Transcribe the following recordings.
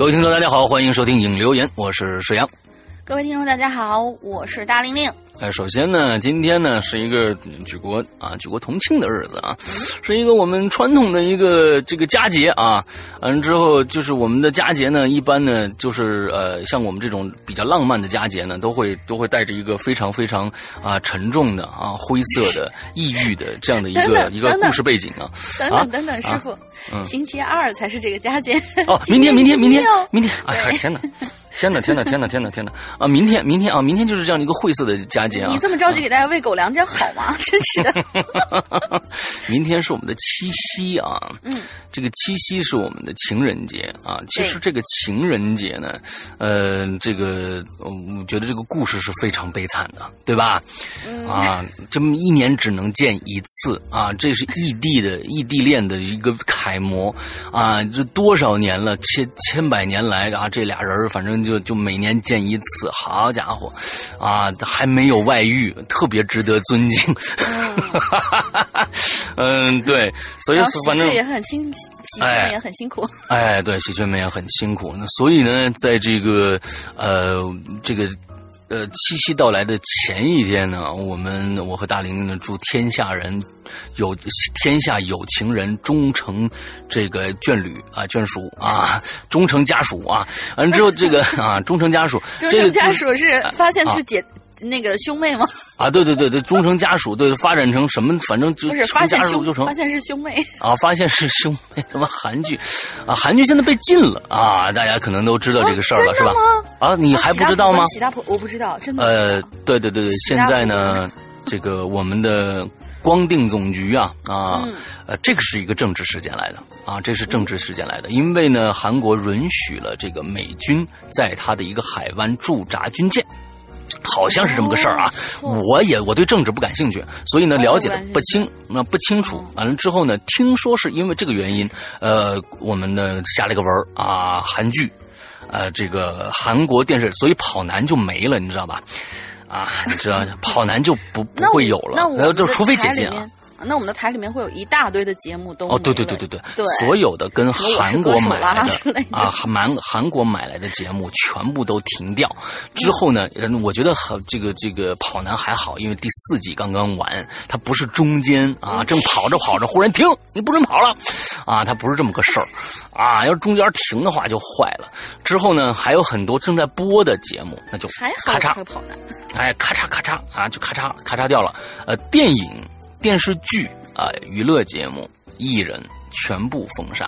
各位听众，大家好，欢迎收听影留言，我是石阳。各位听众，大家好，我是大玲玲。哎，首先呢，今天呢是一个举国啊举国同庆的日子啊，是一个我们传统的一个这个佳节啊。完之后就是我们的佳节呢，一般呢就是呃像我们这种比较浪漫的佳节呢，都会都会带着一个非常非常啊沉重的啊灰色的抑郁的这样的一个一个故事背景啊。等等等等，师傅，星期二才是这个佳节哦，明天明天明天明天，哎呀天哪！天哪，天哪，天哪，天哪，天哪！啊，明天，明天啊，明天就是这样的一个晦涩的佳节啊！你这么着急给大家喂狗粮，这样好吗？真是的。明天是我们的七夕啊，嗯，这个七夕是我们的情人节啊。其实这个情人节呢，呃，这个我觉得这个故事是非常悲惨的，对吧？啊，这么一年只能见一次啊，这是异地的异地恋的一个楷模啊！这多少年了，千千百年来啊，这俩人反正。就就每年见一次，好家伙，啊，还没有外遇，特别值得尊敬。嗯，对，所以反正也很辛，喜鹊们也很辛苦。哎，对，喜鹊们也很辛苦。那所以呢，在这个呃这个。呃，七夕到来的前一天呢，我们我和大玲呢祝天下人有天下有情人终成这个眷侣啊眷属啊终成家属啊完之后这个啊终成家属，终成家属 是发现是姐。那个兄妹吗？啊，对对对对，忠诚家属，对，发展成什么？反正就不是发现就成，发现是兄妹啊，发现是兄妹。什么韩剧啊？韩剧现在被禁了啊！大家可能都知道这个事儿了，是吧？啊，你还不知道吗？喜大婆，我不知道，真的。呃，对对对对，现在呢，这个我们的光定总局啊啊，呃，这个是一个政治事件来的啊，这是政治事件来的，因为呢，韩国允许了这个美军在他的一个海湾驻扎军舰。好像是这么个事儿啊，我也我对政治不感兴趣，所以呢了解的不清，那不清楚。完了之后呢，听说是因为这个原因，呃，我们呢下了个文啊，韩剧，呃，这个韩国电视，所以跑男就没了，你知道吧？啊，你知道 跑男就不不会有了，那就除非解禁啊。那我们的台里面会有一大堆的节目都哦，对对对对对，对，所有的跟韩国买来的的啊，韩韩国买来的节目全部都停掉。之后呢，嗯，我觉得很这个这个跑男还好，因为第四季刚刚完，它不是中间啊，正跑着跑着忽然停，你不准跑了，啊，它不是这么个事儿，啊，要是中间停的话就坏了。之后呢，还有很多正在播的节目，那就咔嚓。哎，咔嚓咔嚓啊，就咔嚓咔嚓掉了。呃，电影、电视剧啊、娱乐节目、艺人全部封杀。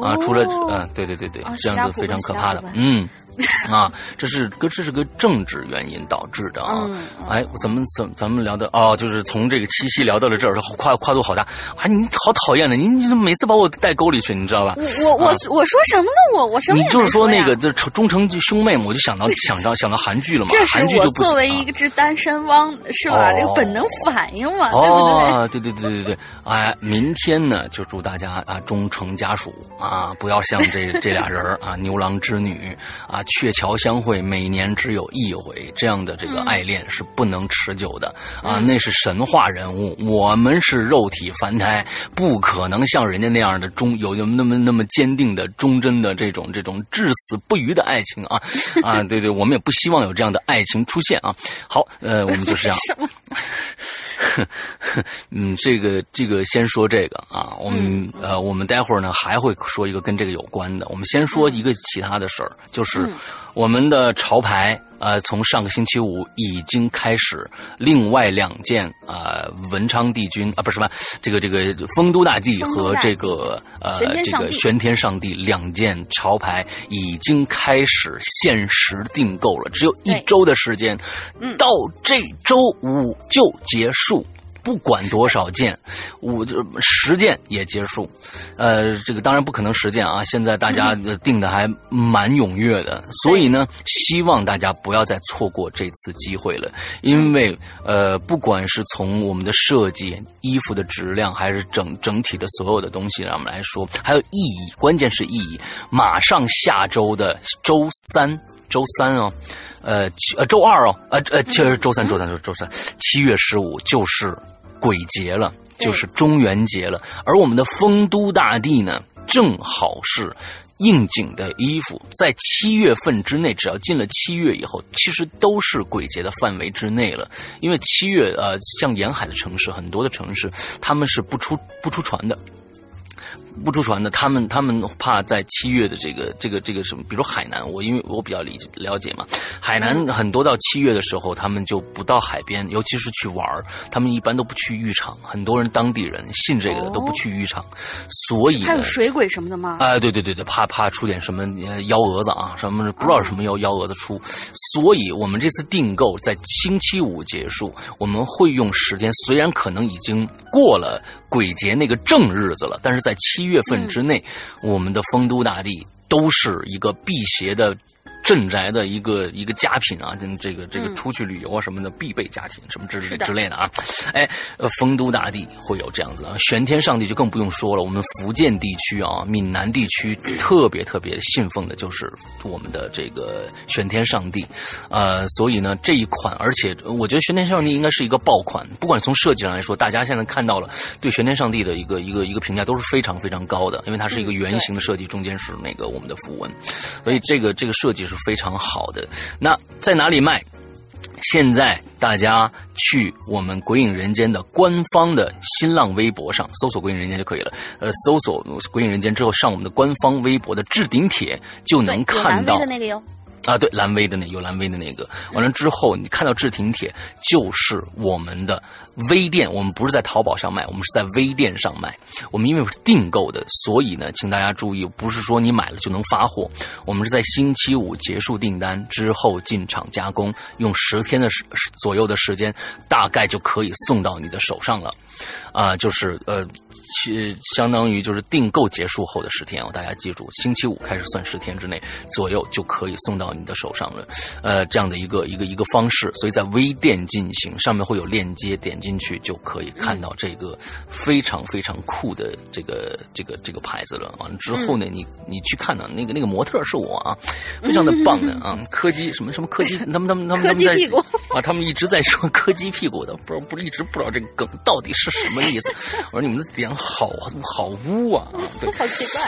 啊，除了哦。嗯、对对对对啊，这样子非常可怕的，嗯。啊，这是个这是个政治原因导致的啊！哎，咱们怎咱们聊的哦，就是从这个七夕聊到了这儿，跨跨度好大。啊，你好讨厌的，你你怎么每次把我带沟里去，你知道吧？我我我我说什么呢？我我什么你就是说那个这忠诚兄妹嘛，我就想到 想到想到韩剧了嘛，这是韩剧就不我作为一个只单身汪是吧？哦这个本能反应嘛，对不对？哦，对对对对对，哎，明天呢，就祝大家啊忠诚家属啊，不要像这这俩人儿啊牛郎织女啊鹊桥相会，每年只有一回，这样的这个爱恋是不能持久的啊，那是神话人物，我们是肉体凡胎，不可能像人家那样的忠有那么那么坚定的忠贞的这种这种至死不渝的爱情啊啊，对对，我们也不希望有这样的爱情出现啊。好，呃，我们就是这样。嗯，这个这个先说这个啊，我们、呃，我们待会儿呢还会说一个跟这个有关的。我们先说一个其他的事儿，就是我们的潮牌呃，从上个星期五已经开始，另外两件啊、文昌帝君啊，不是什么这个这个丰都大帝和这个呃这个玄天上帝两件潮牌已经开始限时订购了，只有一周的时间，嗯。到这周五就结束。不管多少件，我就十件也结束，呃，这个当然不可能十件啊。现在大家呃订的还蛮踊跃的，所以呢，希望大家不要再错过这次机会了，因为呃，不管是从我们的设计、衣服的质量，还是整整体的所有的东西上面来说，还有意义，关键是意义。马上下周的周三，周三哦。呃，呃，周二哦，呃呃，就是周三，周三，周周三，七月十五就是鬼节了，就是中元节了。而我们的丰都大地呢，正好是应景的衣服，在七月份之内，只要进了七月以后，其实都是鬼节的范围之内了。因为七月，呃，像沿海的城市，很多的城市他们是不出不出船的。不出船的，他们他们怕在七月的这个这个这个什么，比如海南，我因为我比较理解了解嘛，海南很多到七月的时候，他们就不到海边，尤其是去玩儿他们一般都不去浴场，很多人当地人信这个的哦。都不去浴场，所以呢还有，水鬼什么的吗？哎，对对对对，怕怕出点什么呃幺蛾子啊，什么不知道是什么幺幺蛾子出，所以我们这次订购在星期五结束，我们会用时间，虽然可能已经过了鬼节那个正日子了，但是在七月份之内，我们的丰都大地都是一个辟邪的。镇宅的一个一个佳品啊，跟这个这个嗯。出去旅游啊什么的必备佳品，什么之类之类的啊，哎，呃，丰都大帝会有这样子啊，玄天上帝就更不用说了。我们福建地区啊，闽南地区特别特别信奉的就是我们的这个玄天上帝，呃，所以呢这一款，而且我觉得玄天上帝应该是一个爆款，不管从设计上来说，大家现在看到了对玄天上帝的一个一个一个评价都是非常非常高的，因为它是一个嗯圆形的设计，中间是那个我们的符文，所以这个这个设计是非常好的。那在哪里卖？现在大家去我们《鬼影人间》的官方的新浪微博上搜索“鬼影人间”就可以了。呃，搜索“鬼影人间”之后，上我们的官方微博的置顶帖就对，能看到的那个哟。啊，对，蓝威的那有蓝威的那个，完了之后，你看到置顶帖就是我们的微店，我们不是在淘宝上卖，我们是在微店上卖。我们因为是订购的，所以呢，请大家注意，不是说你买了就能发货，我们是在星期五结束订单之后进场加工，用十天的时左右的时间，大概就可以送到你的手上了。啊、就是呃，其相当于就是订购结束后的十天哦，大家记住，星期五开始算十天之内左右就可以送到你的手上了，呃，这样的一个一个一个方式，所以在微店进行，上面会有链接，点击进去就可以看到这个非常非常酷的这个这个这个牌子了。完了之后呢，你你去看呢，那个那个模特是我啊，非常的棒的 啊，柯基什么什么柯基，他们他们他们他们在 啊，他们一直在说柯基屁股的，不不一直不知道这个梗到底是什么意思。我说你们的点好好污啊，对，好奇怪，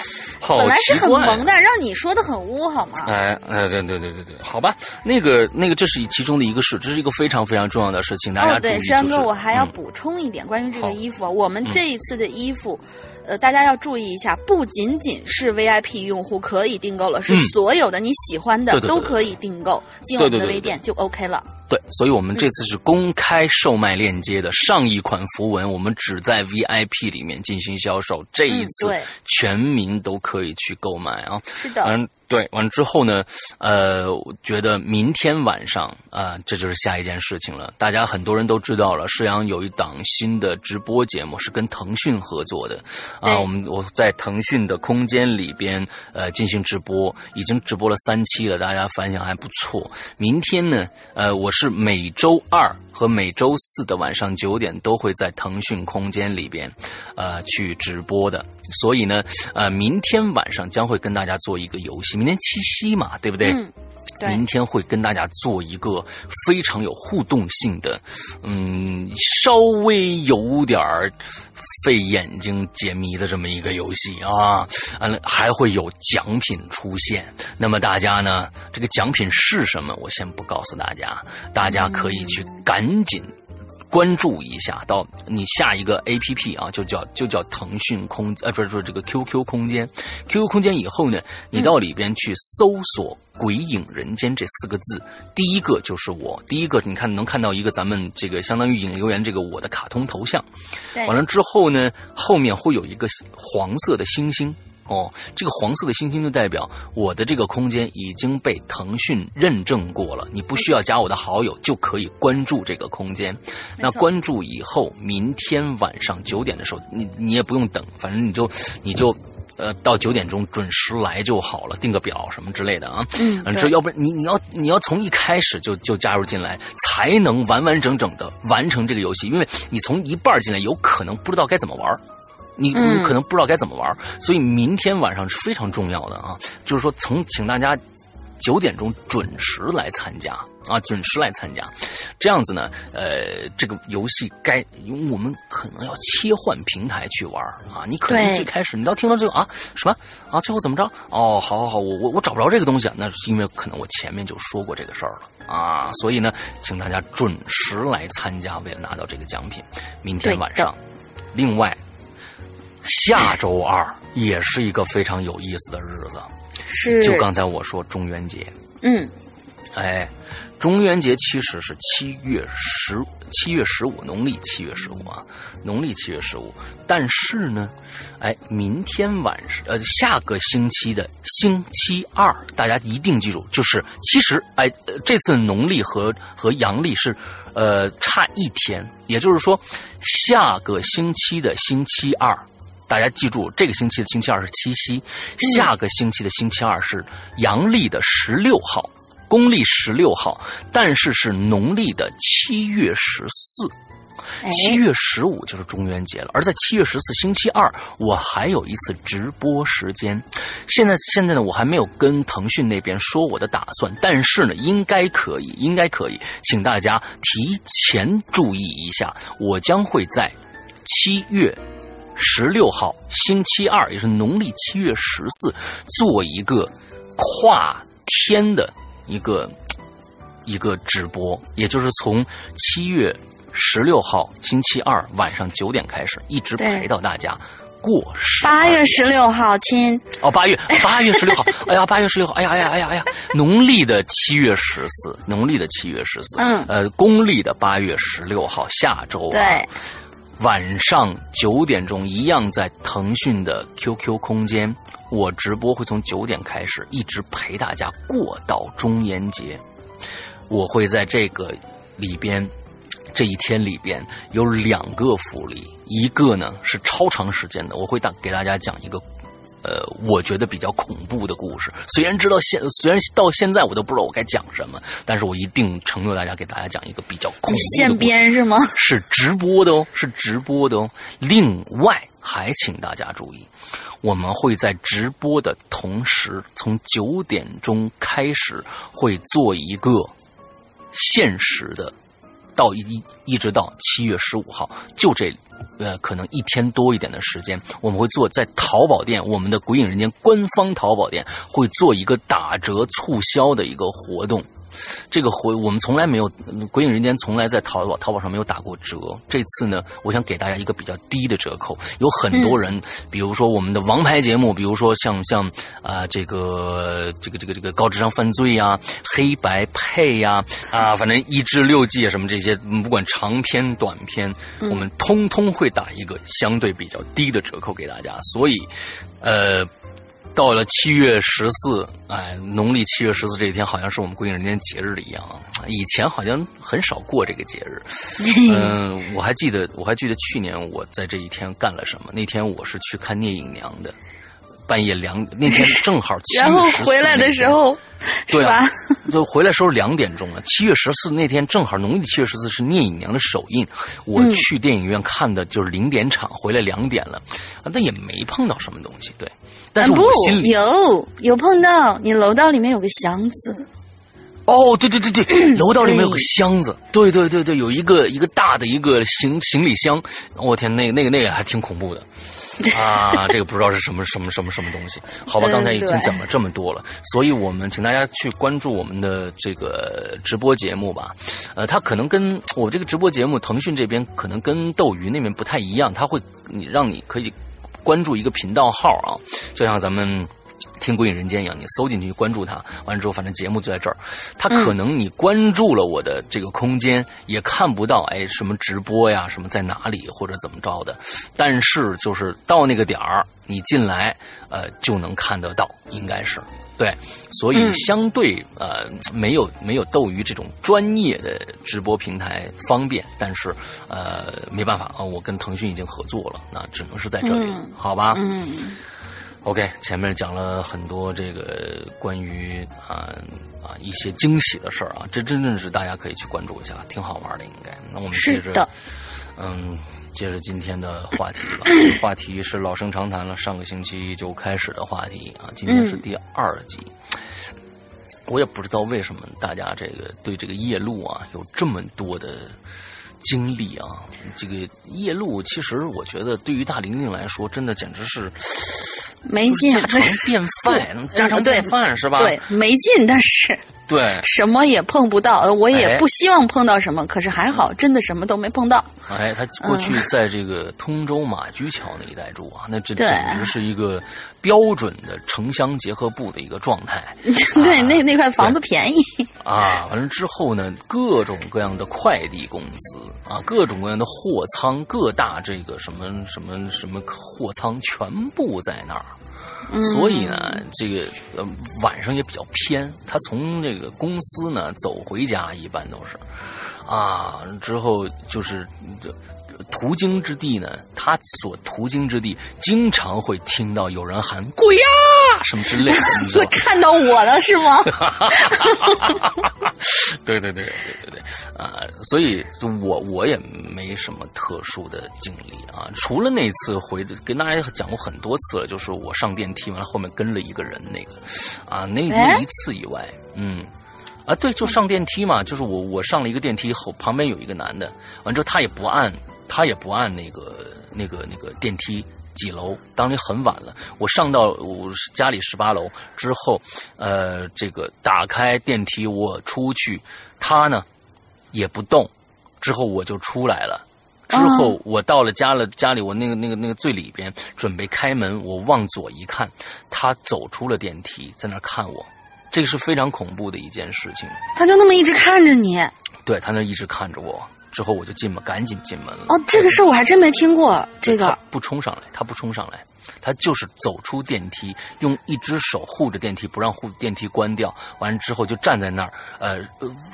好本来是很萌的，让你说的很污好吗？哎哎，对对对对对，好吧，那个那个，这是其中的一个事，这是一个非常非常重要的事情，大家哦，注意。对，石阳哥，就是我还要嗯补充一点关于这个衣服啊，我们这一次的衣服。呃，大家要注意一下，不仅仅是 VIP 用户可以订购了，是嗯。所有的你喜欢的都可以订购，进我们的微店就 OK 了。对，所以我们这次是公开售卖链接的上一款符文，我们只在 VIP 里面进行销售，这一嗯次对。全民都可以去购买啊。是的，嗯，对，完了之后呢，呃，我觉得明天晚上啊、这就是下一件事情了。大家很多人都知道了，世阳有一档新的直播节目是跟腾讯合作的啊。我们我在腾讯的空间里边呃进行直播，已经直播了三期了，大家反响还不错。明天呢，呃，我是每周二和每周四的晚上九点都会在腾讯空间里边，呃，去直播的。所以呢，呃，明天晚上将会跟大家做一个游戏。明天七夕嘛，对不对？明天会跟大家做一个非常有互动性的，嗯，稍微有点儿费眼睛解谜的这么一个游戏啊，完了，还会有奖品出现。那么大家呢，这个奖品是什么？我先不告诉大家，大家可以去赶紧。关注一下，到你下一个 A P P 啊，就叫就叫腾讯空呃，不是说这个 Q Q 空间，Q Q 空间以后呢，你到里边去搜索“鬼影人间”这四个字，第一个就是我，第一个你看能看到一个咱们这个相当于引流员这个我的卡通头像，完了之后呢，后面会有一个黄色的星星。哦，这个黄色的星星就代表我的这个空间已经被腾讯认证过了，你不需要加我的好友就可以关注这个空间。那关注以后，明天晚上九点的时候，你你也不用等，反正你就你就。呃，到九点钟准时来就好了，定个表什么之类的啊。嗯这要不然你你要你要从一开始就就加入进来，才能完完整整的完成这个游戏，因为你从一半进来，有可能不知道该怎么玩儿你嗯。你可能不知道该怎么玩儿，所以明天晚上是非常重要的啊，就是说从请大家九点钟准时来参加啊，准时来参加，这样子呢，呃，这个游戏该因为我们可能要切换平台去玩啊，你可能最开始你到听到这个啊什么？啊，最后怎么着？哦，好好好，我我我找不着这个东西啊，那是因为可能我前面就说过这个事儿了啊，所以呢，请大家准时来参加，为了拿到这个奖品，明天晚上。另外，下周二也是一个非常有意思的日子，是，就刚才我说中元节，嗯，哎，中元节其实是七月十七月十五，农历七月十五啊，农历七月十五。但是呢，哎，明天晚上呃，下个星期的星期二，大家一定记住，就是其实哎，呃这次农历和和阳历是呃差一天，也就是说，下个星期的星期二。大家记住，这个星期的星期二是七夕，下个星期的星期二是阳历的十六号，公历十六号，但是是农历的七月十四。哎，七月十五就是中元节了，而在七月十四星期二，我还有一次直播时间。现在现在呢，我还没有跟腾讯那边说我的打算，但是呢，应该可以，应该可以，请大家提前注意一下，我将会在七月十六号星期二，也是农历七月十四，做一个跨天的一个一个直播，也就是从七月十六号星期二晚上九点开始，一直陪到大家过十八月十六号，亲，哦，八月八月十六号，哎呀，八月十六号，哎呀，哎呀，哎呀，哎呀，农历的七月十四，农历的七月十四，嗯。呃，公历的八月十六号，下周、啊、对，晚上九点钟，一样在腾讯的 QQ 空间，我直播会从九点开始，一直陪大家过到中元节。我会在这个里边，这一天里边有两个福利，一个呢是超长时间的，我会大给大家讲一个呃，我觉得比较恐怖的故事。虽然知道现，虽然到现在我都不知道我该讲什么，但是我一定承诺大家给大家讲一个比较恐怖的现编是吗？是直播的哦，是直播的哦。另外还请大家注意，我们会在直播的同时，从九点钟开始会做一个限时的。到一一直到七月十五号，就这，呃，可能一天多一点的时间，我们会做在淘宝店，我们的鬼影人间官方淘宝店会做一个打折促销的一个活动。这个回我们从来没有，鬼影人间从来在淘宝淘宝上没有打过折。这次呢，我想给大家一个比较低的折扣。有很多人，比如说我们的王牌节目，比如说像像啊这个这个这个这个高智商犯罪呀、黑白配呀啊，反正一至六季啊什么这些，不管长篇短篇，我们通通会打一个相对比较低的折扣给大家。所以，呃。到了七月十四，哎，农历七月十四这一天，好像是我们鬼影人间节日一样啊。以前好像很少过这个节日。嗯，我还记得，我还记得去年我在这一天干了什么。那天我是去看聂隐娘的，半夜两那天正好七月十四。然后回来的时候，对吧？就回来时候两点钟了。七月十四那天正好农历七月十四是聂隐娘的首映，我去电影院看的就是零点场，回来两点了，但也没碰到什么东西，对。但是我心里有有碰到，你楼道里面有个箱子。哦，对对对对，楼道里面有个箱子，对对对对，有一个一个大的一个行行李箱。我天，那个那个那个还挺恐怖的啊！这个不知道是什么什么什么什么东西。好吧，刚才已经讲了这么多了，所以我们请大家去关注我们的这个直播节目吧。呃，它可能跟我这个直播节目，腾讯这边可能跟斗鱼那边不太一样，它会你让你可以。关注一个频道号啊，就像咱们听《鬼影人间》一样，你搜进去关注它，完了之后，反正节目就在这儿。它可能你关注了我的这个空间，也看不到哎什么直播呀，什么在哪里或者怎么着的。但是就是到那个点儿，你进来呃就能看得到，应该是对。所以相对呃没有没有斗鱼这种专业的直播平台方便，但是呃没办法啊，我跟腾讯已经合作了，那只能是在这里，好吧？嗯。OK，前面讲了很多这个关于啊啊一些惊喜的事儿啊，这真正是大家可以去关注一下，挺好玩的，应该。那我们接着，嗯，接着今天的话题吧。话题是老生常谈了，上个星期就开始的话题啊，今天是第二集。我也不知道为什么大家这个对这个夜路啊有这么多的经历啊。这个夜路其实我觉得对于大玲玲来说，真的简直是。没劲，家常便饭，家常便饭是吧？对，没劲，但是对什么也碰不到，我也不希望碰到什么，可是还好，真的什么都没碰到。哎，他过去在这个通州马驹桥那一带住啊，那这简直是一个标准的城乡结合部的一个状态。对，那那块房子便宜 啊。完了之后呢，各种各样的快递公司啊，各种各样的货仓，各大这个什么什么什么货仓全部在那儿。所以呢，这个晚上也比较偏。他从这个公司呢走回家，一般都是啊，之后就是这途经之地呢，他所途经之地经常会听到有人喊“鬼呀”什么之类的，你知道 看到我了是吗？对对对对对对啊！所以我我也没什么特殊的经历啊，除了那次回跟大家讲过很多次了，就是我上电梯完了后面跟了一个人那个啊，那那一次以外，嗯啊对，就上电梯嘛，就是我我上了一个电梯后旁边有一个男的，完之后他也不按他也不按那个那个那个电梯。几楼？当天很晚了，我上到我家里十八楼之后，呃，这个打开电梯，我出去，他呢也不动，之后我就出来了。之后我到了家了，家里我那个那个那个最里边准备开门，我往左一看，他走出了电梯，在那看我，这个是非常恐怖的一件事情。他就那么一直看着你？对他那一直看着我。之后我就进门，赶紧进门了。哦，这个事儿我还真没听过。这个不冲上来，他不冲上来，他就是走出电梯，用一只手护着电梯，不让护电梯关掉。完了之后就站在那儿，呃，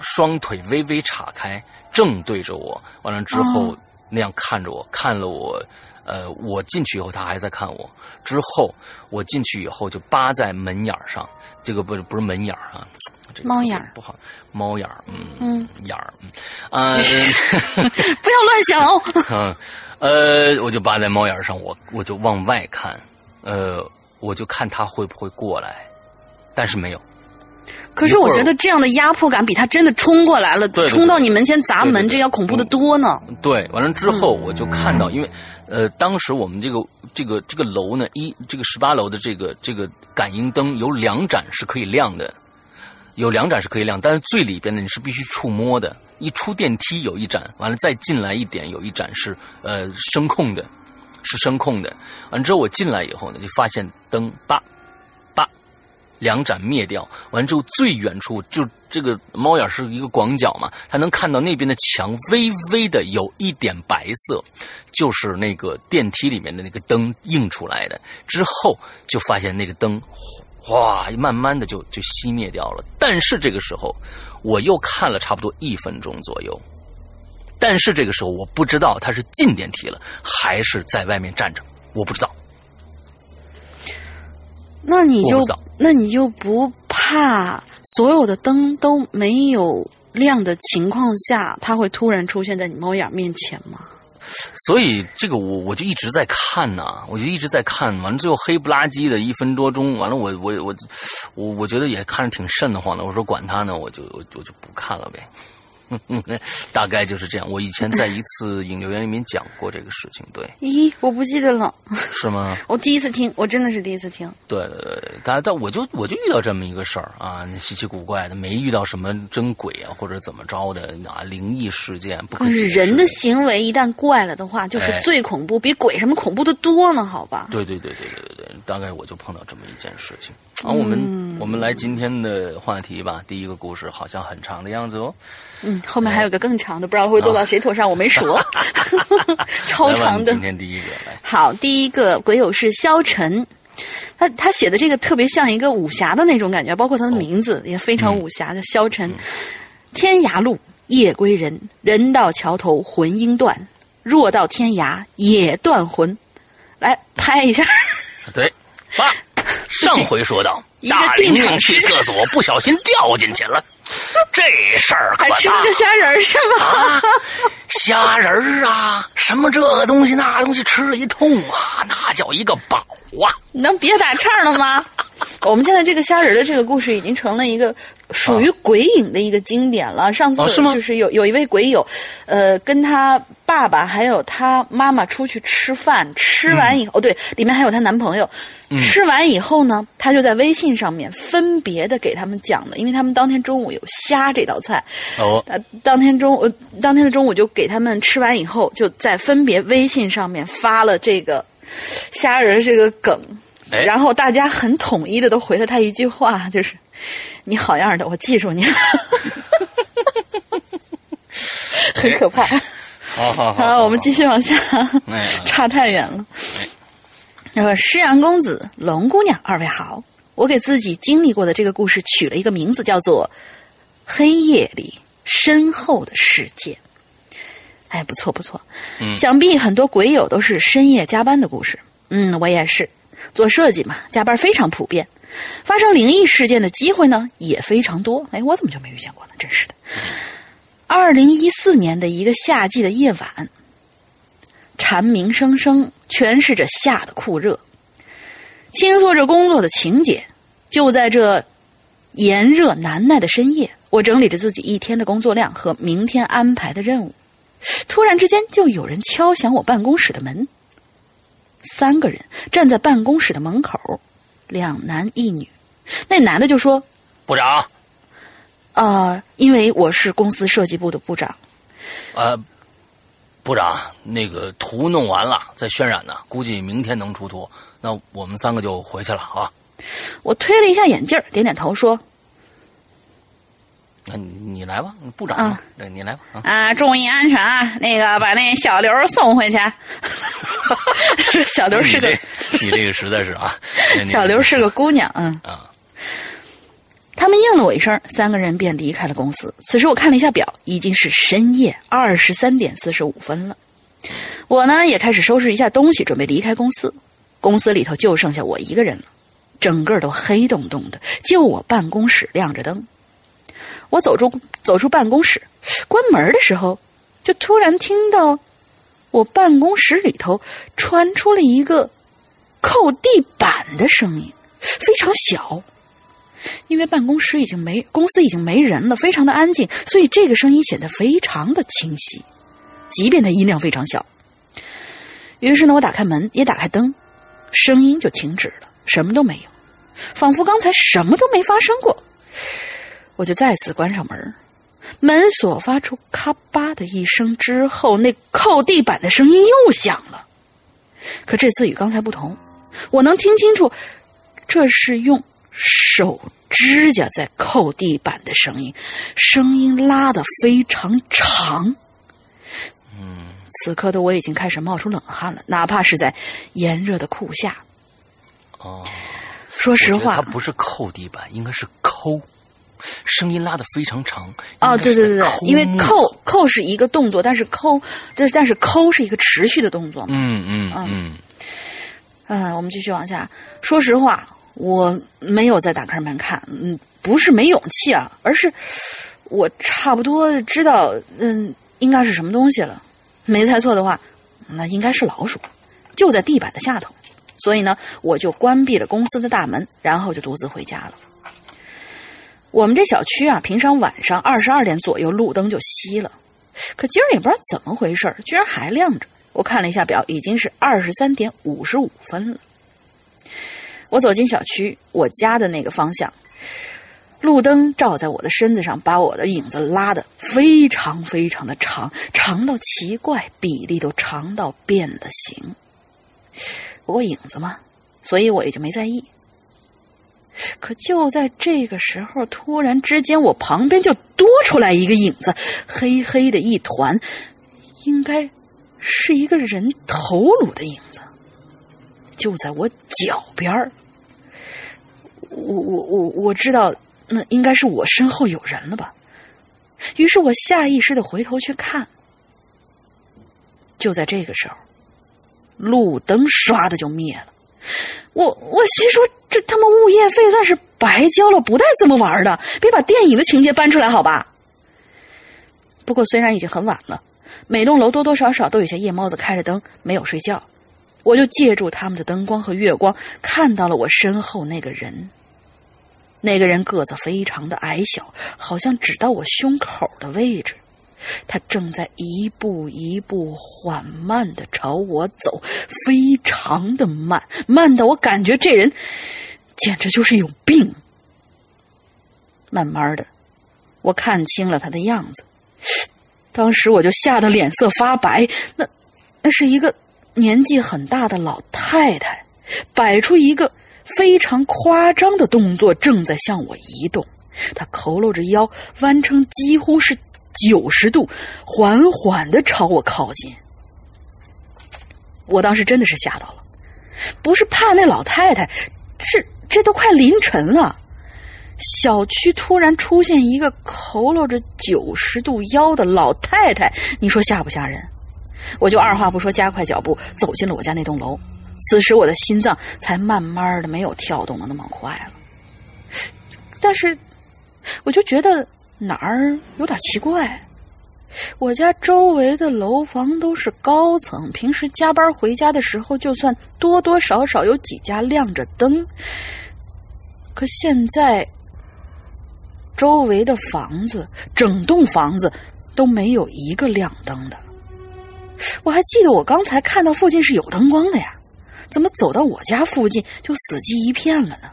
双腿微微岔开，正对着我。完了之后那样看着我，看了我，呃，我进去以后，他还在看我。之后我进去以后，就扒在门眼儿上，这个不是不是门眼儿啊，这个猫眼儿不好，猫眼儿，嗯嗯，眼儿，嗯，啊、不要乱想哦。嗯，呃，我就扒在猫眼儿上，我我就往外看，呃，我就看他会不会过来，但是没有。可是我觉得这样的压迫感比他真的冲过来了，对对对冲到你门前砸门，这要恐怖的多呢。对，完了之后我就看到，因为呃，当时我们这个这个这个楼呢，一这个十八楼的这个这个感应灯有两盏是可以亮的，有两盏是可以亮，但是最里边的你是必须触摸的。一出电梯有一盏，完了再进来一点有一盏是呃声控的，是声控的。完之后我进来以后呢，就发现灯叭叭两盏灭掉，完之后最远处就这个猫眼是一个广角嘛，它能看到那边的墙微微的有一点白色，就是那个电梯里面的那个灯映出来的。之后就发现那个灯，哗，慢慢的就就熄灭掉了。但是这个时候，我又看了差不多一分钟左右。但是这个时候，我不知道他是进电梯了，还是在外面站着，我不知道。那你就那你就不怕所有的灯都没有亮的情况下，它会突然出现在你猫眼面前吗？所以这个我我就一直在看呐、我就一直在看，完了最后黑不拉几的一分多钟，完了我我我我我觉得也看着挺瘆得慌的，我说管他呢，我就我就不看了呗。大概就是这样。我以前在一次引流员里面讲过这个事情，对，咦，我不记得了，是吗？我第一次听，我真的是第一次听。对对对，但但我就我就遇到这么一个事儿啊，稀奇古怪的，没遇到什么真鬼啊或者怎么着的啊灵异事件，不可可是人的行为一旦怪了的话，就是哎最恐怖，比鬼什么恐怖的多呢？好吧？对对对对对对对，大概我就碰到这么一件事情。好，我们、我们来今天的话题吧。第一个故事好像很长的样子哦，嗯，后面还有个更长的，不知道会落到谁头上，我没数，超长的。今。天第一个来，好，第一个鬼友是萧晨，他他写的这个特别像一个武侠的那种感觉，包括他的名字也非常武侠的萧晨。天涯路，夜归人，人到桥头魂应断，若到天涯也断魂。来拍一下，对，爸，上回说到大玲玲定去厕所不小心掉进去了，这事儿可还吃了个虾仁儿是吗？啊！虾仁儿啊，什么这个东西那东西吃了一通啊，那叫一个饱啊！能别打岔了吗？我们现在这个虾仁儿的这个故事已经成了一个属于鬼影的一个经典了。上次就是有有一位鬼友，呃，跟他爸爸还有他妈妈出去吃饭，吃完以后，哦对，里面还有她男朋友。吃完以后呢，他就在微信上面分别的给他们讲的，因为他们当天中午有虾这道菜，哦，他当天中午，当天的中午就给他们吃完以后，就在分别微信上面发了这个虾仁这个梗，哎然后大家很统一的都回了他一句话，就是“你好样的，我记住你了”，很可怕。好好好，好，我们继续往下，哎，差太远了哎。呃，诗阳公子、龙姑娘，二位好。我给自己经历过的这个故事取了一个名字，叫做《黑夜里深厚的世界》。哎，不错不错。嗯想必很多鬼友都是深夜加班的故事。嗯，我也是。做设计嘛，加班非常普遍，发生灵异事件的机会呢也非常多。哎，我怎么就没遇见过呢？真是的。二零一四年的一个夏季的夜晚，蝉鸣声声诠释着夏的酷热，倾诉着工作的情节。就在这炎热难耐的深夜，我整理着自己一天的工作量和明天安排的任务。突然之间，就有人敲响我办公室的门。三个人站在办公室的门口，两男一女。那男的就说部长，：“呃，因为我是公司设计部的部长，呃，部长，那个图弄完了，在渲染呢，估计明天能出图。那我们三个就回去了啊。我推了一下眼镜，点点头说那你你来吧，部长对，你来吧啊。：“啊，注意安全啊！那个把那小刘送回去。小刘是个你这你这个实在是啊，小刘是个姑娘，嗯。啊，他们应了我一声，三个人便离开了公司。此时我看了一下表，已经是深夜二十三点四十五分了。我呢也开始收拾一下东西，准备离开公司。公司里头就剩下我一个人了，整个都黑洞洞的，就我办公室亮着灯。我走出走出办公室，关门的时候，就突然听到我办公室里头传出了一个扣地板的声音，非常小。因为办公室已经没公司已经没人了，非常的安静，所以这个声音显得非常的清晰，即便它音量非常小。于是呢，我打开门，也打开灯，声音就停止了，什么都没有，仿佛刚才什么都没发生过。我就再次关上门，门锁发出咔吧的一声之后，那扣地板的声音又响了。可这次与刚才不同，我能听清楚，这是用手指甲在扣地板的声音，声音拉得非常长。嗯，此刻的我已经开始冒出冷汗了，哪怕是在炎热的酷夏。哦，说实话，它不是扣地板，应该是抠，声音拉的非常长。哦，对对对对，因为扣扣是一个动作，但是抠，这但是抠是一个持续的动作嘛。嗯嗯嗯，嗯，我们继续往下。说实话，我没有在打开门看，嗯，不是没勇气啊，而是我差不多知道，嗯，应该是什么东西了。没猜错的话，那应该是老鼠，就在地板的下头。所以呢，我就关闭了公司的大门，然后就独自回家了。我们这小区啊，平常晚上二十二点左右路灯就熄了，可今儿也不知道怎么回事居然还亮着。我看了一下表，已经是二十三点五十五分了。我走进小区，我家的那个方向，路灯照在我的身子上，把我的影子拉得非常非常的长，长到奇怪，比例都长到变了形。不过影子嘛，所以我也就没在意。可就在这个时候，突然之间，我旁边就多出来一个影子，黑黑的一团，应该是一个人头颅的影子，就在我脚边儿。我我我我知道，那应该是我身后有人了吧？于是我下意识的回头去看。就在这个时候，路灯唰的就灭了。我我心说，这他妈物业费算是白交了，不带这么玩的，别把电影的情节搬出来，好吧？不过虽然已经很晚了，每栋楼多多少少都有些夜猫子开着灯没有睡觉，我就借助他们的灯光和月光，看到了我身后那个人。那个人个子非常的矮小，好像只到我胸口的位置。他正在一步一步缓慢的朝我走，非常的慢，慢到我感觉这人简直就是有病。慢慢的，我看清了他的样子，当时我就吓得脸色发白。那那是一个年纪很大的老太太，摆出一个非常夸张的动作，正在向我移动。她佝偻着腰，弯成几乎是九十度，缓缓的朝我靠近。我当时真的是吓到了，不是怕那老太太，是这都快凌晨了，小区突然出现一个佝偻着九十度腰的老太太，你说吓不吓人？我就二话不说，加快脚步走进了我家那栋楼。此时我的心脏才慢慢的没有跳动的那么快了，但是我就觉得哪儿有点奇怪。我家周围的楼房都是高层，平时加班回家的时候，就算多多少少有几家亮着灯，可现在周围的房子，整栋房子都没有一个亮灯的。我还记得我刚才看到附近是有灯光的呀，怎么走到我家附近就死寂一片了呢？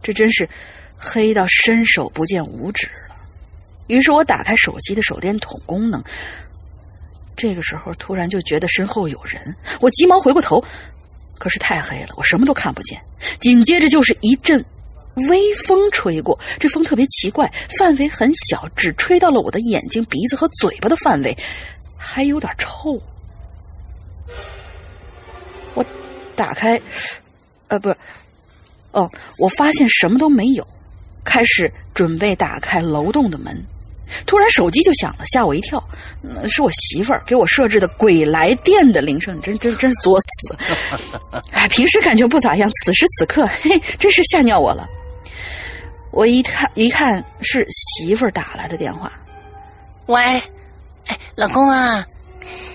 这真是黑到伸手不见五指了。于是我打开手机的手电筒功能，这个时候突然就觉得身后有人，我急忙回过头，可是太黑了，我什么都看不见。紧接着就是一阵微风吹过，这风特别奇怪，范围很小，只吹到了我的眼睛、鼻子和嘴巴的范围，还有点臭。我打开，呃，不，哦，我发现什么都没有，开始准备打开楼栋的门，突然手机就响了，吓我一跳。嗯是我媳妇儿给我设置的鬼来电的铃声，真真真是作死。哎，平时感觉不咋样，此时此刻，嘿，真是吓尿我了。我一看一看是媳妇儿打来的电话，喂，哎，老公啊，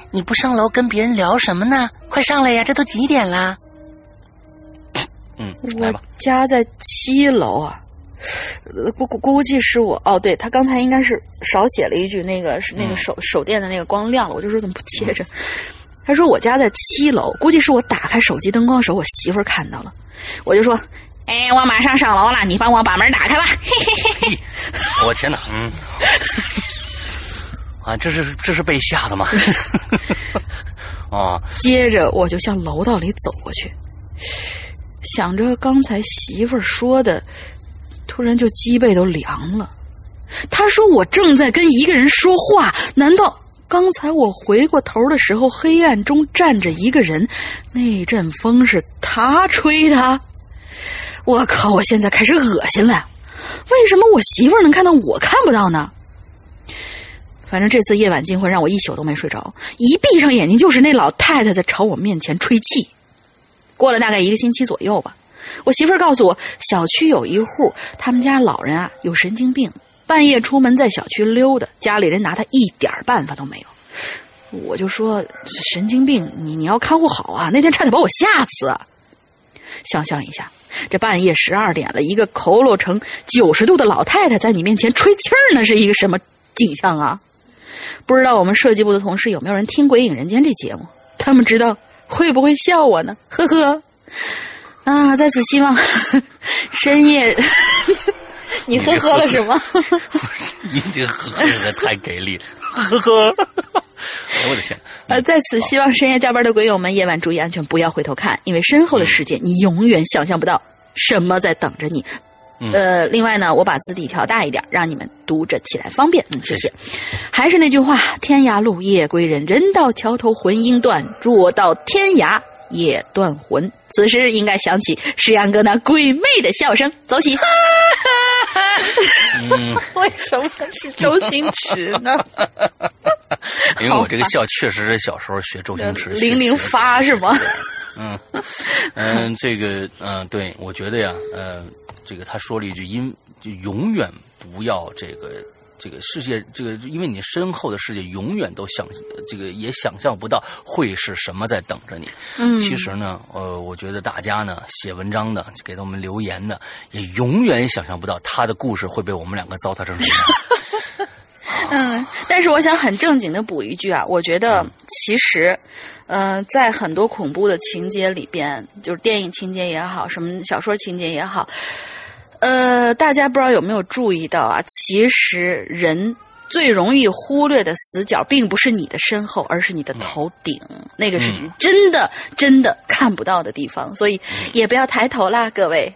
你不上楼跟别人聊什么呢？快上来呀，这都几点啦？嗯，来我吧。家在七楼啊。呃估估估计是我哦，对他刚才应该是少写了一句，那个是那个手、手电的那个光亮了，我就说怎么不接着？他说我家在七楼，估计是我打开手机灯光的时候，我媳妇儿看到了，我就说，哎，我马上上楼了，你帮我把门打开吧。嘿嘿嘿嘿。我天哪，嗯，啊，这是这是被吓的吗？啊，接着我就向楼道里走过去，想着刚才媳妇儿说的，突然就脊背都凉了。他说我正在跟一个人说话，难道刚才我回过头的时候，黑暗中站着一个人？那阵风是他吹的？我靠！我现在开始恶心了。为什么我媳妇能看到，我看不到呢？反正这次夜晚惊魂让我一宿都没睡着，一闭上眼睛就是那老太太在朝我面前吹气。过了大概一个星期左右吧，我媳妇儿告诉我，小区有一户，他们家老人啊有神经病，半夜出门在小区溜达，家里人拿他一点办法都没有。我就说神经病，你你要看护好啊！那天差点把我吓死。想象一下，这半夜十二点了，一个佝偻成九十度的老太太在你面前吹气儿，那是一个什么景象啊？不知道我们设计部的同事有没有人听《鬼影人间》这节目？他们知道会不会笑我呢？呵呵。啊，在此希望 深夜，你呵呵了什么？你这个呵呵的太给力了，呵呵。哎我的天！呃，在此希望深夜加班的鬼友们夜晚注意安全，不要回头看，因为身后的世界你永远想象不到什么在等着你。嗯呃，另外呢，我把字体调大一点，让你们读着起来方便。嗯，谢谢。还是那句话，天涯路，夜归人，人到桥头魂应断，若到天涯夜断魂。此时应该响起石阳哥那鬼魅的笑声，走起。嗯，为什么是周星驰呢？因为我这个笑确实是小时候学周星驰零零发是吗？嗯嗯，这个嗯，对，我觉得呀，呃，这个他说了一句，因就永远不要这个这个世界，这个因为你身后的世界永远都想这个也想象不到会是什么在等着你。嗯，其实呢，呃，我觉得大家呢写文章的，给我们留言的，也永远想象不到他的故事会被我们两个糟蹋成什么样。嗯，但是我想很正经的补一句啊，我觉得其实，呃，在很多恐怖的情节里边，就是电影情节也好，什么小说情节也好，呃，大家不知道有没有注意到啊？其实人最容易忽略的死角，并不是你的身后，而是你的头顶，那个是你真的真的看不到的地方，所以也不要抬头啦，各位。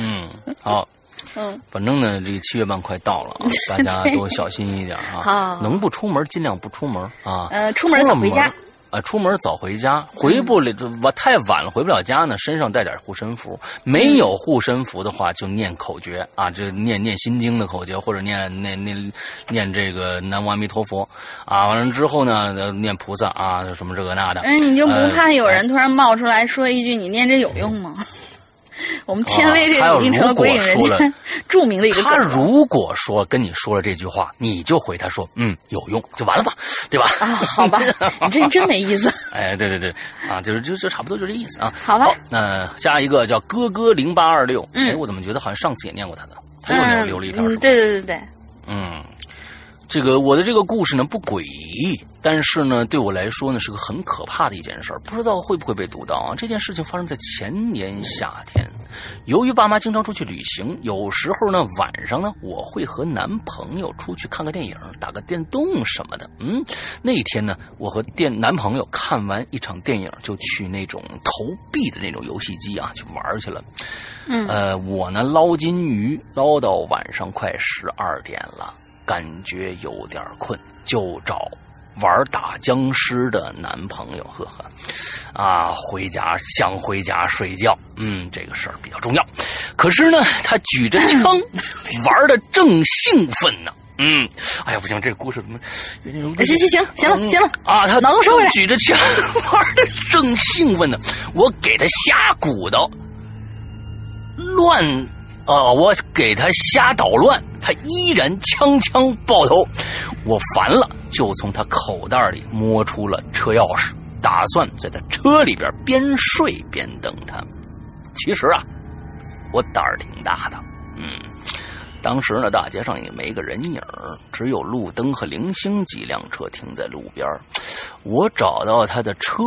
嗯，好。嗯，反正呢，这个七月半快到了啊，大家都小心一点啊。好能不出门尽量不出门啊。呃，出门早回家。啊，出门早回家，回不了我太晚了回不了家呢，身上带点护身符。没有护身符的话，就念口诀啊，这念念心经的口诀，或者念念念念这个南无阿弥陀佛啊。完了之后呢，念菩萨啊，什么这个那的。哎，你就不怕有人突然冒出来说一句：“你念这有用吗？” 我们天威这个已经成了鬼影人间著名的一个。他如果说跟你说了这句话，你就回他说：“嗯，有用，就完了吧，对吧？”啊，好吧，你真真没意思。哎，对对对，啊，就是就就差不多就这意思啊。好吧，那下一个叫哥哥零八二六，嗯，哎，我怎么觉得好像上次也念过他的，最后留留了一条。嗯，对对对对，嗯。这个我的这个故事呢不诡异，但是呢对我来说呢是个很可怕的一件事儿，不知道会不会被读到啊？这件事情发生在前年夏天，由于爸妈经常出去旅行，有时候呢晚上呢我会和男朋友出去看个电影、打个电动什么的。嗯，那天呢我和电男朋友看完一场电影，就去那种投币的那种游戏机啊去玩去了。嗯，呃，我呢捞金鱼捞到晚上快十二点了。感觉有点困，就找玩打僵尸的男朋友，呵呵，啊，回家想回家睡觉，嗯，这个事儿比较重要。可是呢，他举着枪 玩的正兴奋呢，嗯，哎呀，不行，这个故事怎么？行行行行了行了。啊？他脑洞收回来。举着枪 玩的正兴奋呢，我给他瞎鼓捣，乱，呃，我给他瞎捣乱，他依然枪枪爆头。我烦了，就从他口袋里摸出了车钥匙，打算在他车里边边睡边等他。其实啊，我胆儿挺大的，嗯。当时呢，大街上也没个人影，只有路灯和零星几辆车停在路边我找到他的车，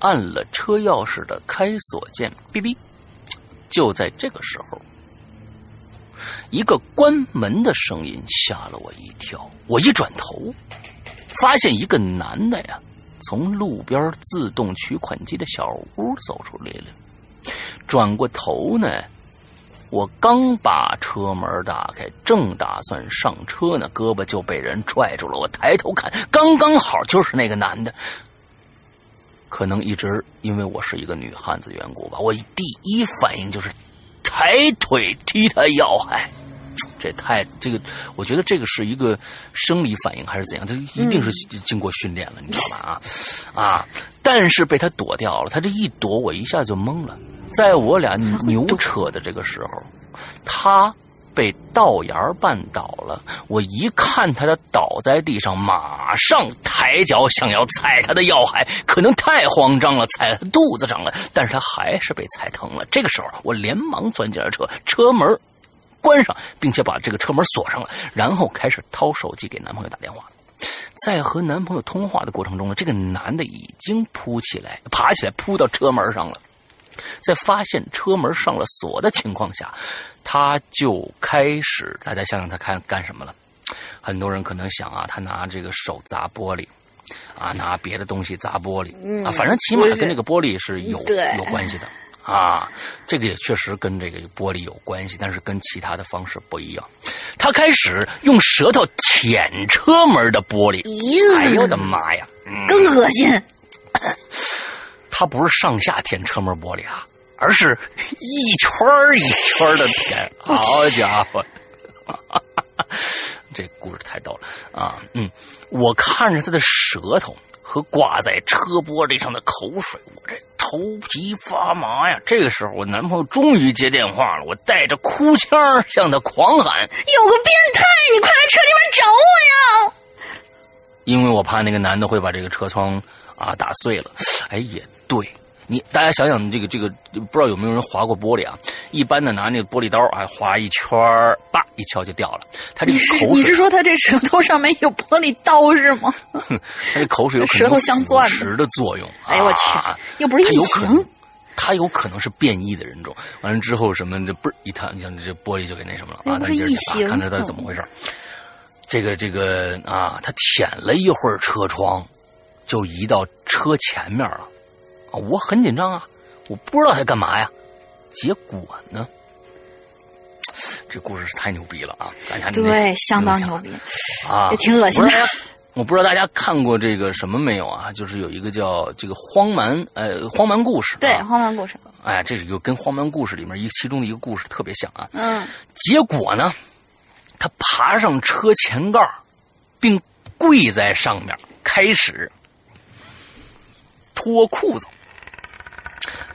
按了车钥匙的开锁键，哔哔。就在这个时候，一个关门的声音吓了我一跳。我一转头，发现一个男的呀，从路边自动取款机的小屋走出来了。转过头呢，我刚把车门打开，正打算上车呢，胳膊就被人拽住了。我抬头看，刚刚好就是那个男的。可能一直因为我是一个女汉子缘故吧，我第一反应就是抬腿踢他要害。这太这个，我觉得这个是一个生理反应还是怎样？他一定是经过训练了，你知道吧？啊 啊！但是被他躲掉了，他这一躲，我一下就懵了。在我俩牛扯的这个时候，他被道沿绊倒了。我一看他的倒在地上，马上抬脚想要踩他的要害，可能太慌张了，踩他肚子上了，但是他还是被踩疼了。这个时候，我连忙钻进了车，车门关上，并且把这个车门锁上了，然后开始掏手机给男朋友打电话。在和男朋友通话的过程中呢，这个男的已经扑起来、爬起来扑到车门上了。在发现车门上了锁的情况下，他就开始，大家想想他看干什么了？很多人可能想啊，他拿这个手砸玻璃，啊，拿别的东西砸玻璃，啊，反正起码跟这个玻璃是有有关系的啊。这个也确实跟这个玻璃有关系，但是跟其他的方式不一样。他开始用舌头舔车门的玻璃，哎呦我的妈呀，嗯、更恶心。他不是上下舔车门玻璃啊，而是一圈一圈的舔。好家伙，这故事太逗了啊！嗯，我看着他的舌头和挂在车玻璃上的口水，我这头皮发麻呀。这个时候，我男朋友终于接电话了，我带着哭腔向他狂喊：“有个变态，你快来车里面找我呀！”因为我怕那个男的会把这个车窗啊打碎了。哎，也对。你大家想想，这个这个不知道有没有人划过玻璃啊？一般的拿那个玻璃刀啊，划一圈儿，叭一敲就掉了。他这个口水，你是说他这舌头上面有玻璃刀是吗？他这口水有舌头相钻石的作用。哎呦我去，又不是异形。他有可能是变异的人种。完了之后什么这不是一弹，你像这玻璃就给那什么了啊？不是异形，看着他怎么回事。这个这个啊，他舔了一会儿车窗，就移到车前面了。我很紧张啊，我不知道他干嘛呀。结果呢，这故事是太牛逼了啊！大家对相当牛逼啊，也挺恶心的。我不知道大家看过这个什么没有啊？就是有一个叫这个荒蛮呃荒蛮故事，对荒蛮故事。哎，这是一个跟荒蛮故事里面一其中的一个故事特别像啊。嗯。结果呢，他爬上车前盖并跪在上面，开始脱裤子。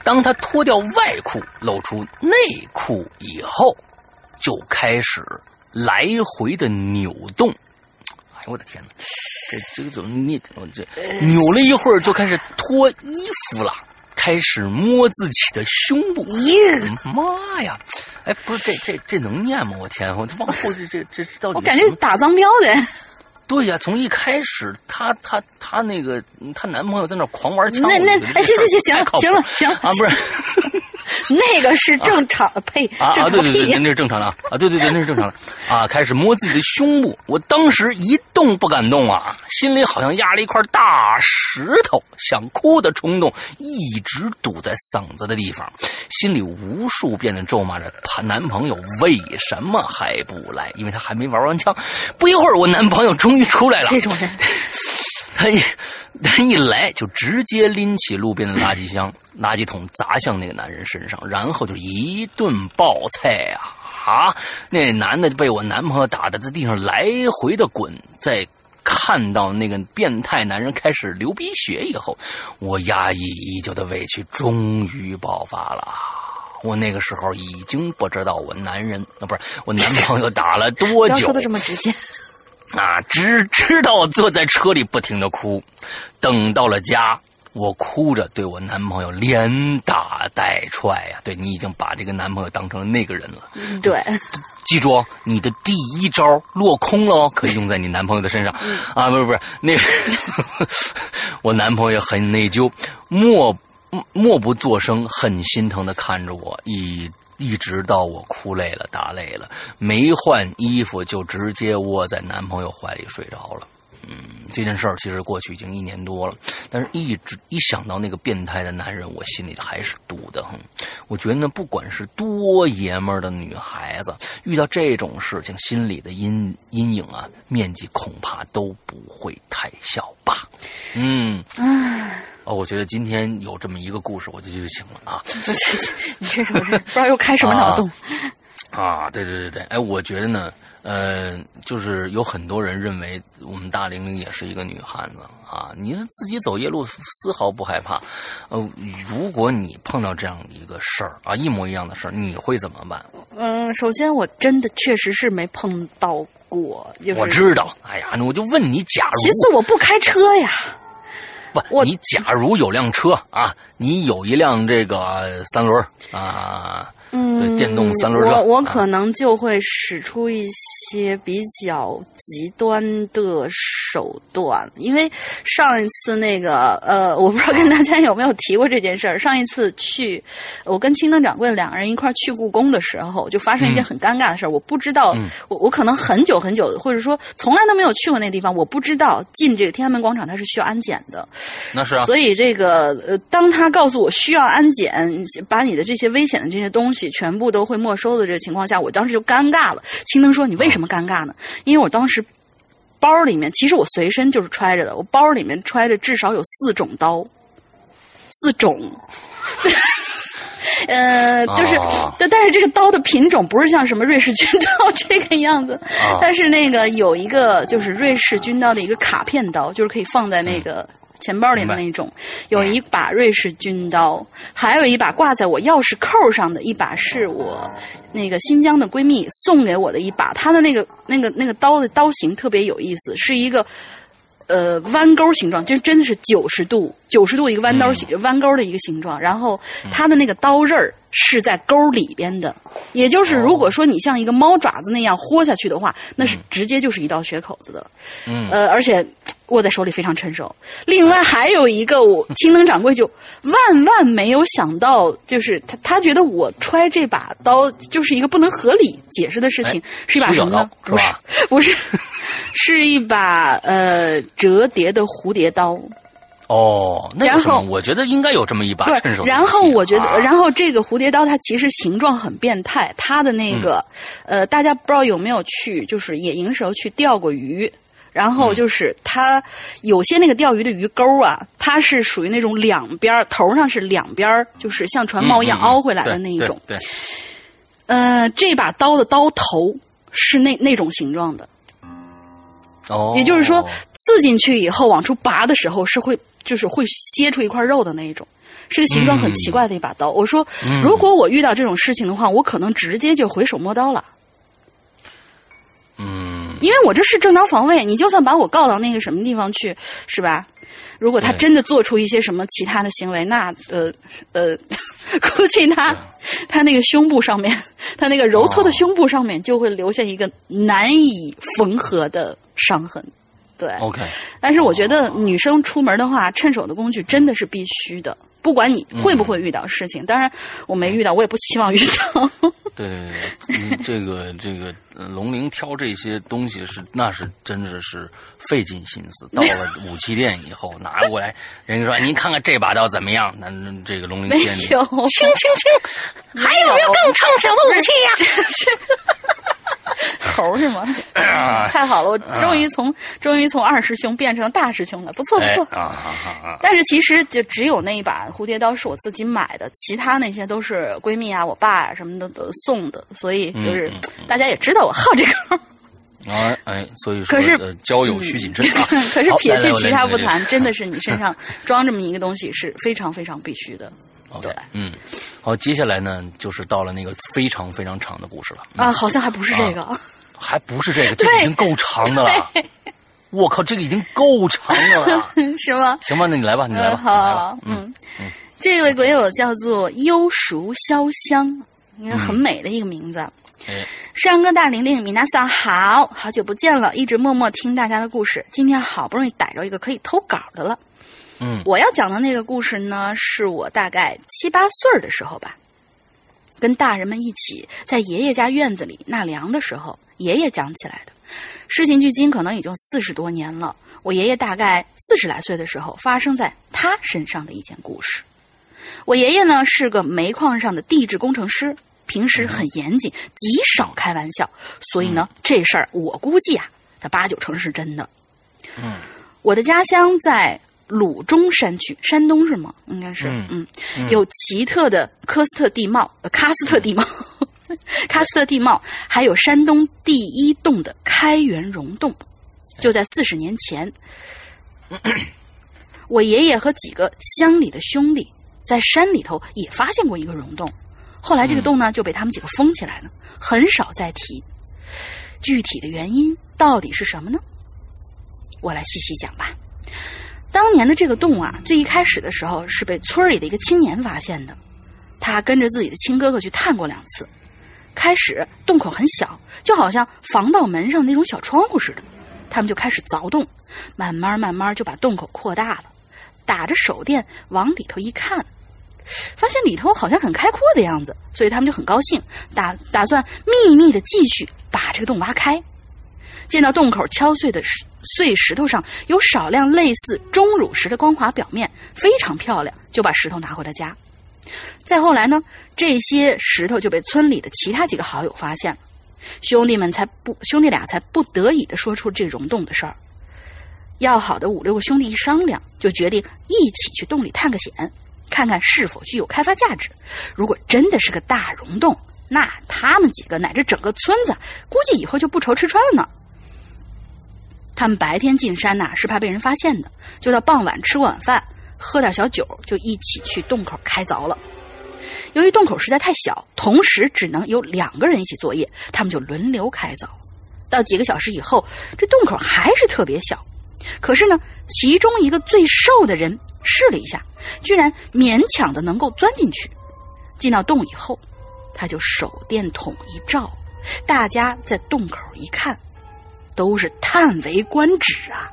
当他脱掉外裤，露出内裤以后，就开始来回的扭动。哎呦我的天哪，这这个怎么你这扭了一会儿就开始脱衣服了，开始摸自己的胸部。妈呀！哎，不是这这这能念吗？我天，我这往后这这这到底我感觉打脏标的。对呀，从一开始，她她她那个她男朋友在那狂玩枪，那那哎行行行行了行了行啊不是，那个是正常的呸啊正常对对对，那是正常的啊。对对对那是正常的。啊开始摸自己的胸部，我当时一动不敢动啊，心里好像压了一块大石头，想哭的冲动一直堵在嗓子的地方，心里无数遍的咒骂着她男朋友为什么还不来，因为他还没玩完枪。不一会儿，我男朋友终于出来了。这种人，他一他一来就直接拎起路边的垃圾箱、垃圾桶砸向那个男人身上，然后就一顿爆菜啊！啊！那男的被我男朋友打的在地上来回的滚，在看到那个变态男人开始流鼻血以后，我压抑已久的委屈终于爆发了。我那个时候已经不知道我男人啊，不是我男朋友打了多久说的这么直接。啊，只知道坐在车里不停的哭。等到了家，我哭着对我男朋友连打带踹呀、对你已经把这个男朋友当成那个人了。对，记住哦，你的第一招落空了哦，可以用在你男朋友的身上。啊，不是不是，那个 我男朋友很内疚，默默不作声，很心疼的看着我，一一直到我哭累了、打累了，没换衣服就直接窝在男朋友怀里睡着了。嗯，这件事儿其实过去已经一年多了，但是一直一想到那个变态的男人，我心里还是堵得很。我觉得呢，不管是多爷们儿的女孩子，遇到这种事情，心里的阴阴影啊，面积恐怕都不会太小吧。嗯，哦，我觉得今天有这么一个故事，我就就行了啊。你这什么事？不知道又开什么脑洞？啊，对对对对，哎，我觉得呢，呃，就是有很多人认为我们大玲玲也是一个女汉子啊，你自己走夜路丝毫不害怕。呃，如果你碰到这样的一个事儿啊，一模一样的事儿，你会怎么办？嗯，首先我真的确实是没碰到过，就是我知道，哎呀，那我就问你，假如其次我不开车呀，不，你假如有辆车啊，你有一辆这个三轮儿啊，嗯，电动三轮车，我我啊可能就会使出一些比较极端的手段，因为上一次那个呃，我不知道跟大家有没有提过这件事儿。上一次去，我跟青灯掌柜两个人一块儿去故宫的时候，就发生一件很尴尬的事儿。我不知道，嗯我我可能很久很久，或者说从来都没有去过那地方，我不知道进这个天安门广场它是需要安检的。那是啊，所以这个呃，当他告诉我需要安检，把你的这些危险的这些东西全部都会没收的这个情况下，我当时就尴尬了。青灯说：“你为什么尴尬呢？因为我当时包里面，其实我随身就是揣着的，我包里面揣着至少有四种刀，四种。”呃，就是哦，但但是这个刀的品种不是像什么瑞士军刀 这个样子，啊但是那个有一个就是瑞士军刀的一个卡片刀，就是可以放在那个钱包里的那种。有一把瑞士军刀，还有一把挂在我钥匙扣上的一把是我那个新疆的闺蜜送给我的一把，她的那个那个那个刀的刀型特别有意思，是一个。呃，弯钩形状，就真的是九十度，九十度一个弯刀形、弯钩的一个形状。然后它的那个刀刃儿是在钩里边的，也就是如果说你像一个猫爪子那样豁下去的话，那是直接就是一道血口子的呃，而且握在手里非常趁手。另外还有一个，我青灯掌柜就万万没有想到，就是他他觉得我揣这把刀就是一个不能合理解释的事情，哎是一把什么呢？不是不是，是一把呃折叠的蝴蝶刀。哦，那？然后我觉得应该有这么一把趁对手，的然后我觉得，啊然后这个蝴蝶刀它其实形状很变态，它的那个、嗯呃，大家不知道有没有去就是野营时候去钓过鱼。然嗯。后就是它有些那个钓鱼的鱼钩啊，它是属于那种两边头上是两边就是像船锚一样嗯嗯嗯凹回来的那一种。对，对呃，这把刀的刀头是那那种形状的，哦，也就是说，刺进去以后往出拔的时候是会就是会切出一块肉的那一种，是个形状很奇怪的一把刀。我说，嗯。如果我遇到这种事情的话，我可能直接就回手摸刀了，嗯，因为我这是正当防卫。你就算把我告到那个什么地方去，是吧？如果他真的做出一些什么其他的行为，那呃呃，估计他他那个胸部上面，他那个揉搓的胸部上面就会留下一个难以缝合的伤痕。对，OK，但是我觉得女生出门的话，趁手的工具真的是必须的，不管你会不会遇到事情。当然，我没遇到，我也不期望遇到。对 对对，嗯，这个这个呃龙鳞挑这些东西是那是真的是费尽心思。到了 武器店以后拿过来，人家说您看看这把刀怎么样？那那这个龙鳞 没店里有，轻轻轻，还有没有更趁手的武器呀、头是吗？太好了，我终于从终于从二师兄变成大师兄了，不错不错。啊啊啊！但是其实就只有那一把蝴蝶刀是我自己买的，其他那些都是闺蜜啊、我爸啊什么的都送的，所以就是大家也知道我好这个。啊，哎，所以说，可是呃交友需谨慎啊。可是撇去其他不谈，真的是你身上装这么一个东西是非常非常必须的。OK，对嗯，好，接下来呢，就是到了那个非常非常长的故事了。嗯啊，好像还不是这个。还不是这个，这个已经够长的了。我靠，这个已经够长的了。是吗？行吧，那你来吧，你来嗯，吧，好，。嗯，这位鬼友叫做幽熟潇湘，一个很美的一个名字。哎，山哥大玲玲，米娜桑好，好久不见了，一直默默听大家的故事，今天好不容易逮着一个可以投稿的了。嗯我要讲的那个故事呢，是我大概七八岁儿的时候吧，跟大人们一起在爷爷家院子里纳凉的时候，爷爷讲起来的。事情距今可能已经四十多年了。我爷爷大概四十来岁的时候，发生在他身上的一件故事。我爷爷呢是个煤矿上的地质工程师，平时很严谨，极少开玩笑，所以呢，这事儿我估计啊，他八九成是真的。嗯，我的家乡在鲁中山区，山东是吗？应该是，嗯嗯，有奇特的科斯特地貌，呃，喀斯特地貌，喀斯特地貌，还有山东第一洞的开元溶洞，就在四十年前，我爷爷和几个乡里的兄弟在山里头也发现过一个溶洞，后来这个洞呢就被他们几个封起来了，很少再提。具体的原因到底是什么呢？我来细细讲吧。当年的这个洞啊，最一开始的时候是被村里的一个青年发现的，他跟着自己的亲哥哥去探过两次。开始洞口很小，就好像防盗门上那种小窗户似的，他们就开始凿洞，慢慢慢慢就把洞口扩大了。打着手电往里头一看，发现里头好像很开阔的样子，所以他们就很高兴，打打算秘密的继续把这个洞挖开。见到洞口敲碎的石碎石头上有少量类似钟乳石的光滑表面，非常漂亮，就把石头拿回了家。再后来呢，这些石头就被村里的其他几个好友发现了，兄弟们才不兄弟俩才不得已的说出这溶洞的事儿。要好的五六个兄弟一商量，就决定一起去洞里探个险，看看是否具有开发价值。如果真的是个大溶洞，那他们几个乃至整个村子，估计以后就不愁吃穿了呢。他们白天进山呐、是怕被人发现的，就到傍晚吃晚饭，喝点小酒，就一起去洞口开凿了。由于洞口实在太小，同时只能有两个人一起作业，他们就轮流开凿。到几个小时以后，这洞口还是特别小，可是呢，其中一个最瘦的人试了一下，居然勉强的能够钻进去。进到洞以后，他就手电筒一照，大家在洞口一看，都是叹为观止啊！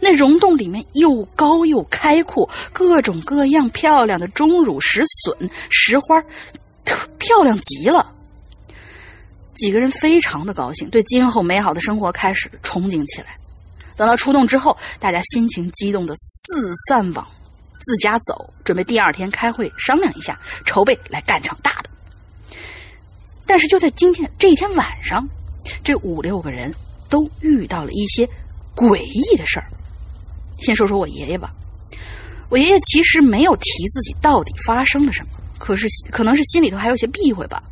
那溶洞里面又高又开阔，各种各样漂亮的钟乳石笋、石花，漂亮极了。几个人非常的高兴，对今后美好的生活开始憧憬起来。等到出洞之后，大家心情激动的四散往自家走，准备第二天开会商量一下，筹备来干场大的。但是就在今天这一天晚上，这五六个人都遇到了一些诡异的事儿。先说说我爷爷吧，我爷爷其实没有提自己到底发生了什么，可是可能是心里头还有些避讳吧。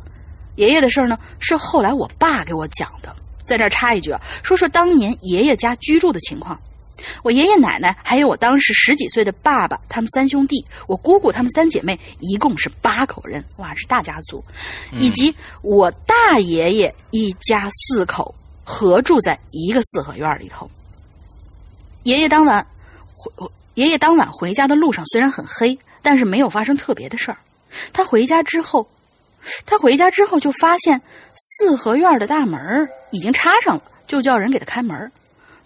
爷爷的事儿呢，是后来我爸给我讲的。在这儿插一句啊，说说当年爷爷家居住的情况。我爷爷奶奶还有我当时十几岁的爸爸，他们三兄弟，我姑姑他们三姐妹，一共是八口人，哇，是大家族，以及我大爷爷一家四口合住在一个四合院里头。爷爷当晚回，爷爷当晚回家的路上虽然很黑，但是没有发生特别的事儿。他回家之后，他回家之后就发现四合院的大门已经插上了，就叫人给他开门。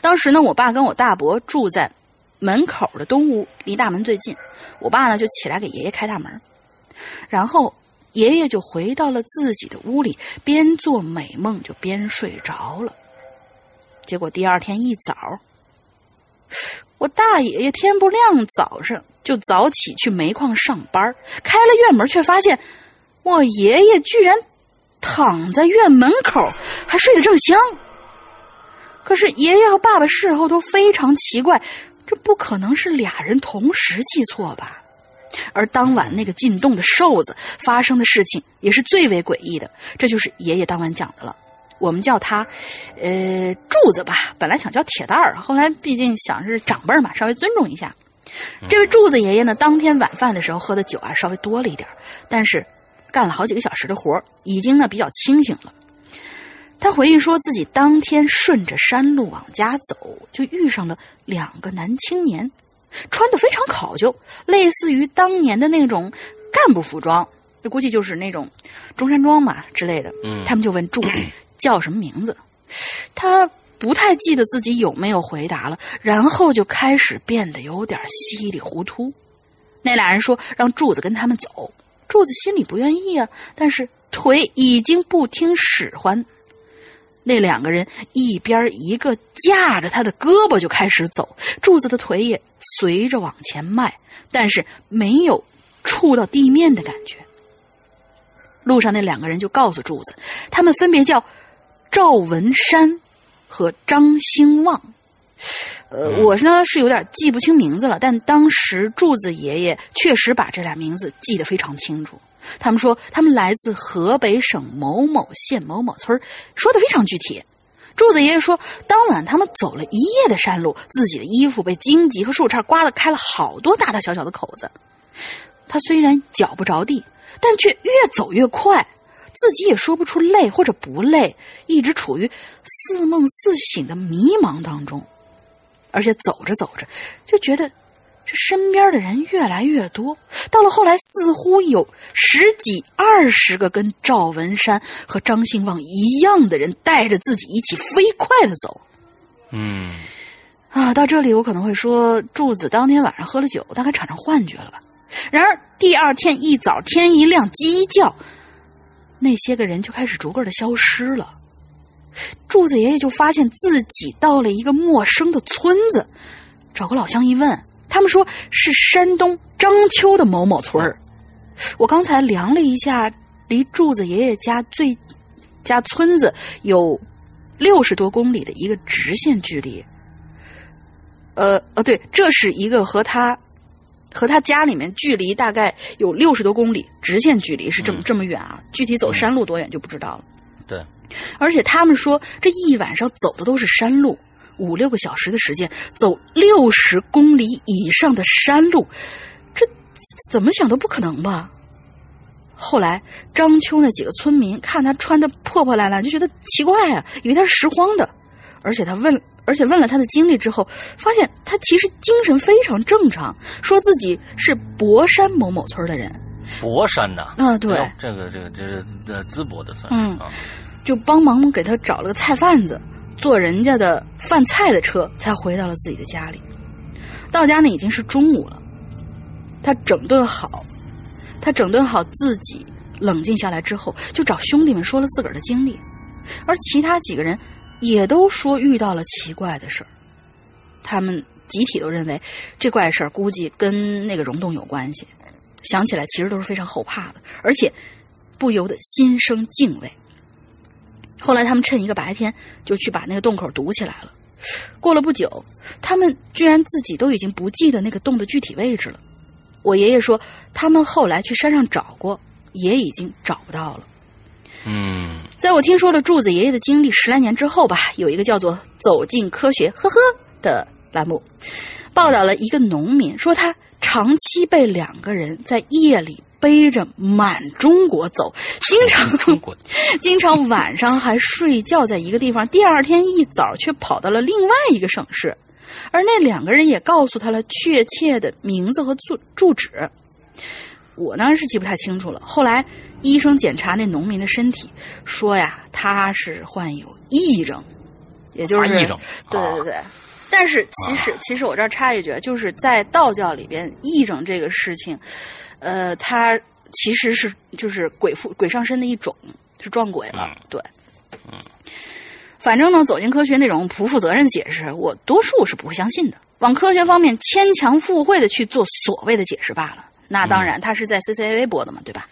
当时呢，我爸跟我大伯住在门口的东屋，离大门最近。我爸呢就起来给爷爷开大门，然后爷爷就回到了自己的屋里，边做美梦就边睡着了。结果第二天一早，我大爷爷天不亮早上就早起去煤矿上班，开了院门，却发现我爷爷居然躺在院门口，还睡得正香。可是爷爷和爸爸事后都非常奇怪，这不可能是俩人同时记错吧？而当晚那个进洞的瘦子发生的事情也是最为诡异的，这就是爷爷当晚讲的了。我们叫他，呃，柱子吧。本来想叫铁蛋儿，后来毕竟想是长辈嘛，稍微尊重一下。这位柱子爷爷呢，当天晚饭的时候喝的酒啊稍微多了一点但是干了好几个小时的活已经呢比较清醒了。他回忆说自己当天顺着山路往家走，就遇上了两个男青年，穿的非常考究，类似于当年的那种干部服装，那估计就是那种中山装嘛之类的。嗯他们就问柱子 叫什么名字，他不太记得自己有没有回答了，然后就开始变得有点稀里糊涂。那俩人说让柱子跟他们走，柱子心里不愿意啊，但是腿已经不听使唤。那两个人一边一个架着他的胳膊就开始走，柱子的腿也随着往前迈，但是没有触到地面的感觉。路上那两个人就告诉柱子，他们分别叫赵文山和张兴旺。呃，我呢是有点记不清名字了，但当时柱子爷爷确实把这俩名字记得非常清楚。他们说他们来自河北省某某县某某村说的非常具体。柱子爷爷说，当晚他们走了一夜的山路，自己的衣服被荆棘和树杈刮得开了好多大大小小的口子。他虽然脚不着地，但却越走越快，自己也说不出累或者不累，一直处于似梦似醒的迷茫当中。而且走着走着，就觉得这身边的人越来越多，到了后来，似乎有十几、二十个跟赵文山和张兴旺一样的人带着自己一起飞快的走。嗯啊，到这里我可能会说，柱子当天晚上喝了酒，大概产生幻觉了吧。然而第二天一早天一亮，鸡一叫，那些个人就开始逐个的消失了。柱子爷爷就发现自己到了一个陌生的村子，找个老乡一问，他们说是山东章丘的某某村儿。我刚才量了一下，离柱子爷爷家最家村子有六十多公里的一个直线距离。呃呃，对，这是一个和他和他家里面距离大概有六十多公里，直线距离是这么、这么远啊，具体走山路多远就不知道了。对，而且他们说，这一晚上走的都是山路，五六个小时的时间，走六十公里以上的山路，这怎么想都不可能吧？后来章丘那几个村民看他穿的破破烂烂，就觉得奇怪啊，以为他是拾荒的。而且他问，而且问了他的经历之后，发现他其实精神非常正常，说自己是博山某某村的人。博山呐，啊对哎这个这个这是呃淄博的算嗯就帮忙给他找了个菜贩子，坐人家的饭菜的车，才回到了自己的家里。到家呢已经是中午了，他整顿好，他整顿好自己，冷静下来之后，就找兄弟们说了自个儿的经历，而其他几个人也都说遇到了奇怪的事儿。他们集体都认为这怪事儿估计跟那个溶洞有关系，想起来其实都是非常后怕的，而且不由得心生敬畏。后来他们趁一个白天就去把那个洞口堵起来了。过了不久，他们居然自己都已经不记得那个洞的具体位置了。我爷爷说，他们后来去山上找过，也已经找不到了。嗯在我听说了柱子爷爷的经历十来年之后吧，有一个叫做《走进科学》呵呵的栏目，报道了一个农民说他长期被两个人在夜里背着满中国走，经常 经常晚上还睡觉在一个地方，第二天一早却跑到了另外一个省市，而那两个人也告诉他了确切的名字和住住址。我呢是记不太清楚了。后来医生检查那农民的身体，说呀他是患有癔症，也就是癔症对对对。但是其实、其实我这儿插一句，就是在道教里边，癔症这个事情，呃，他其实是就是鬼附鬼上身的一种，是撞鬼了。对，嗯反正呢，走进科学那种不负责任的解释，我多数是不会相信的。往科学方面牵强附会的去做所谓的解释罢了。那当然，他是在 CCTV 播的嘛，对吧？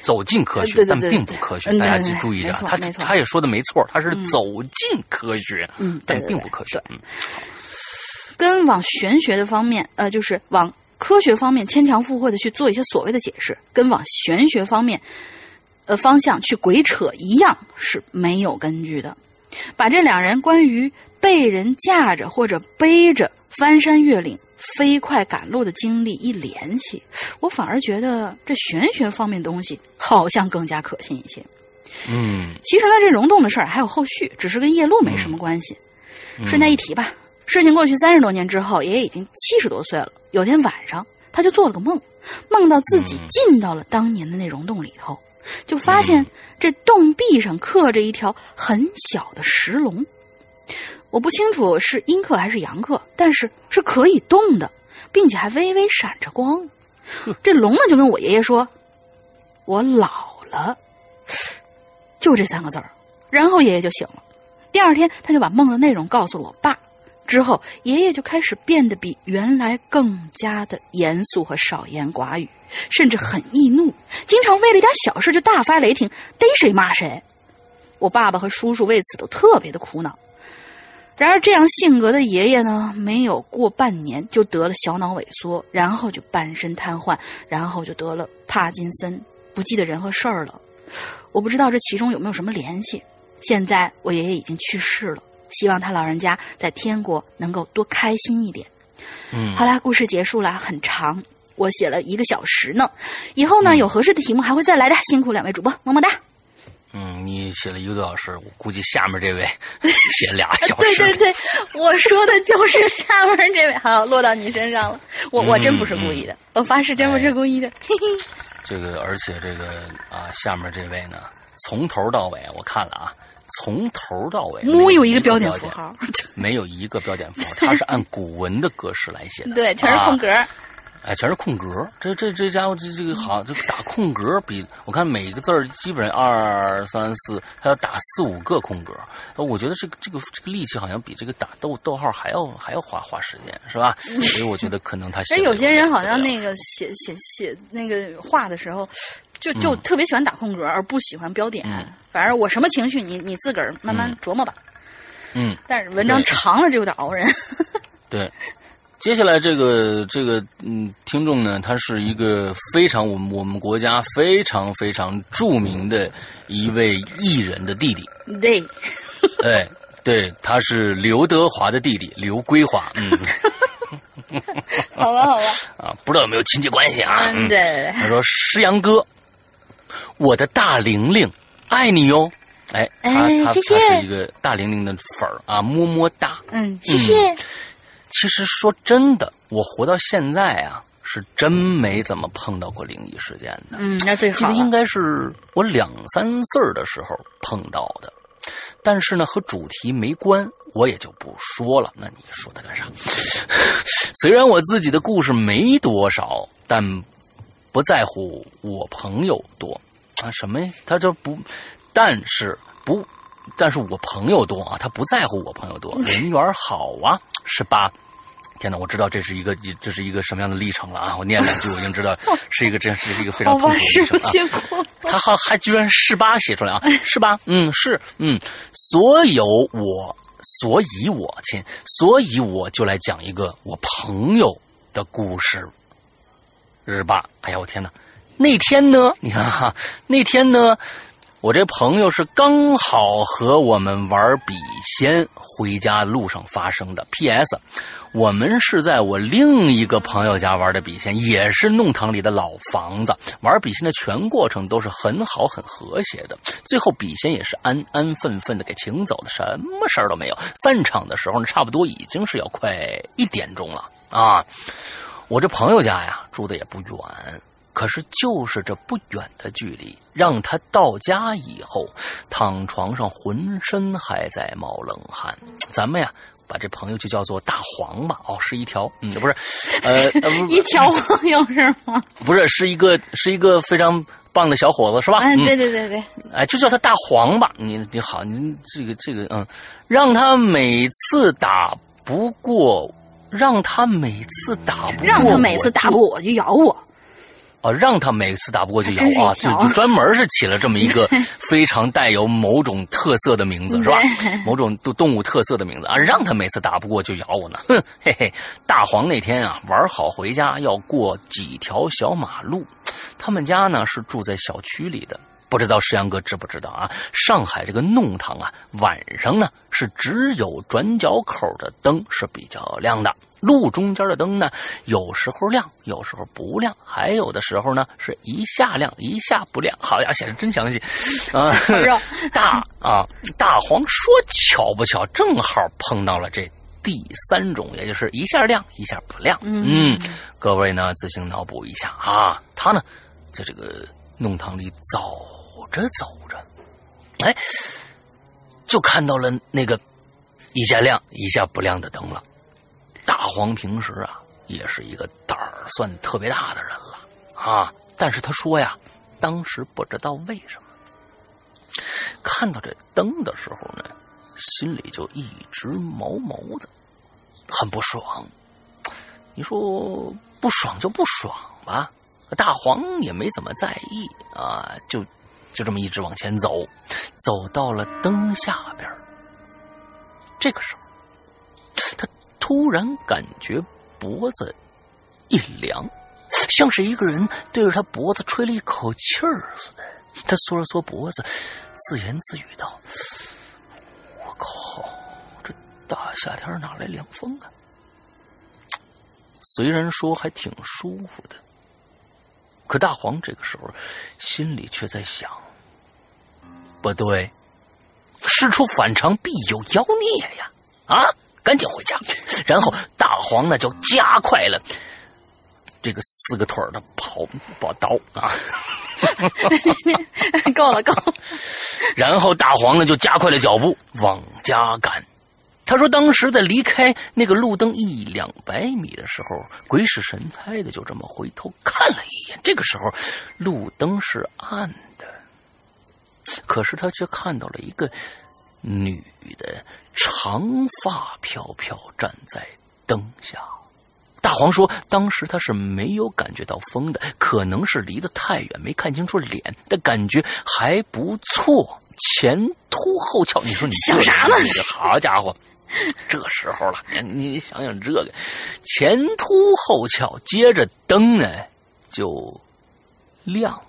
走进科学，但并不科学，嗯大家对对记注意一下，他他也说的没错，他是走进科学，嗯但并不科学，嗯跟往玄学的方面，呃，就是往科学方面牵强附会的去做一些所谓的解释，跟往玄学方面，呃方向去鬼扯一样是没有根据的。把这两人关于被人架着或者背着翻山越岭、飞快赶路的经历一联系，我反而觉得这玄学方面的东西好像更加可信一些。嗯其实呢，这溶洞的事儿还有后续，只是跟夜路没什么关系。顺带一提吧，事情过去三十多年之后，爷爷已经七十多岁了。有天晚上，他就做了个梦，梦到自己进到了当年的那溶洞里头，就发现这洞壁上刻着一条很小的石龙。我不清楚是阴刻还是阳刻，但是是可以动的，并且还微微闪着光。这龙呢，就跟我爷爷说：“我老了。”就这三个字儿，然后爷爷就醒了。第二天，他就把梦的内容告诉了我爸。之后，爷爷就开始变得比原来更加的严肃和少言寡语，甚至很易怒，经常为了一点小事就大发雷霆，逮谁骂谁。我爸爸和叔叔为此都特别的苦恼。然而，这样性格的爷爷呢，没有过半年就得了小脑萎缩，然后就半身瘫痪，然后就得了帕金森，不记得人和事儿了。我不知道这其中有没有什么联系。现在我爷爷已经去世了，希望他老人家在天国能够多开心一点。嗯，好啦，故事结束了，很长，我写了一个小时呢。以后呢，有合适的题目还会再来的。辛苦两位主播，么么哒。嗯，你写了一个多小时，我估计下面这位写俩小对时，对对，我说的就是下面这位，好落到你身上了。我我真不是故意的，我发誓真不是故意的。嘿嘿。这个而且这个啊，下面这位呢，从头到尾我看了啊，从头到尾木没有一个标点点符号，没有一个标点符号，它是按古文的格式来写的，对，全是空格。啊哎，全是空格。这这这家伙这这个好，这个打空格比我看每个字儿基本上二三四，他要打四五个空格。呃我觉得这个这个这个力气好像比这个打逗逗号还要还要花花时间，是吧？所以我觉得可能他写哎，得有些人好像那个写写写那个画的时候，就就特别喜欢打空格，而不喜欢标点。嗯反正我什么情绪，你你自个儿慢慢琢磨吧。嗯，但是文章长了，这有点熬人。对。接下来这个这个嗯，听众呢，他是一个非常我们我们国家非常非常著名的一位艺人的弟弟，对，哎，对，他是刘德华的弟弟刘归华，嗯 好吧，好吧。啊，不知道有没有亲戚关系啊？嗯，对对他说：“诗阳哥，我的大玲玲，爱你哟。”哎，他他是一个大玲玲的粉儿啊，么么哒。嗯，谢谢。其实说真的，我活到现在啊，是真没怎么碰到过灵异事件的。嗯，那最好。记得应该是我两三岁儿的时候碰到的，但是呢和主题没关，我也就不说了。那你说它干啥？虽然我自己的故事没多少，但不在乎我朋友多啊什么呀？他这不，但是不，但是我朋友多啊，他不在乎我朋友多，人缘好啊，是吧？天哪，我知道这是一个这是一个什么样的历程了啊！我念两句，我已经知道是一个这是一个非常痛苦的师傅历程啊。辛苦。他还还居然是八写出来啊，是吧？嗯，是，嗯，所有我，所以我亲，所以我就来讲一个我朋友的故事，日吧？哎呀，我天哪！那天呢，你看哈，那天呢，我这朋友是刚好和我们玩笔仙回家路上发生的。P.S. 我们是在我另一个朋友家玩的笔仙，也是弄堂里的老房子。玩笔仙的全过程都是很好、很和谐的，最后笔仙也是安安分分的给请走的，什么事儿都没有。散场的时候呢，差不多已经是要快一点钟了啊。我这朋友家呀，住的也不远。可是就是这不远的距离，让他到家以后躺床上浑身还在冒冷汗。咱们呀，把这朋友就叫做大黄吧。哦，是一条，嗯，不是，呃，一条朋友是吗？不是，是一个是一个非常棒的小伙子，是吧？嗯，嗯对对对对，哎，就叫他大黄吧。你你好，你这个这个嗯，让他每次打不过，让他每次打不过，让他每次打不过我就咬我。啊，让他每次打不过就咬我啊，就就专门是起了这么一个 非常带有某种特色的名字，是吧？某种动动物特色的名字啊，让他每次打不过就咬我呢，哼，嘿嘿。大黄那天啊，玩好回家要过几条小马路，他们家呢是住在小区里的。不知道石阳哥知不知道啊？上海这个弄堂啊，晚上呢是只有转角口的灯是比较亮的，路中间的灯呢有时候亮，有时候不亮，还有的时候呢是一下亮一下不亮。好呀，写的真详细啊！大啊，大黄说巧不巧，正好碰到了这第三种，也就是一下亮一下不亮。嗯，各位呢自行脑补一下啊，他呢在这个弄堂里走着走着，哎，就看到了那个一下亮一下不亮的灯了。大黄平时啊也是一个胆儿算特别大的人了啊，但是他说呀，当时不知道为什么。看到这灯的时候呢，心里就一直毛毛的，很不爽。你说不爽就不爽吧，大黄也没怎么在意啊，就就这么一直往前走，走到了灯下边这个时候，他突然感觉脖子一凉，像是一个人对着他脖子吹了一口气儿似的。他缩了缩脖子，自言自语道：“我靠，这大夏天哪来凉风啊？”虽然说还挺舒服的，可大黄这个时候心里却在想：不对，事出反常必有妖孽呀！啊，赶紧回家。然后大黄呢就加快了这个四个腿的跑跑刀啊。够了够了，然后大黄呢就加快了脚步往家赶。他说，当时在离开那个路灯一两百米的时候，鬼使神差的就这么回头看了一眼。这个时候，路灯是暗的，可是他却看到了一个女的，长发飘飘站在灯下。大黄说：“当时他是没有感觉到风的，可能是离得太远，没看清楚脸，但感觉还不错，前凸后翘。你说你想啥呢？你这好家伙，这时候了，你你想想这个，前凸后翘，接着灯呢就亮了。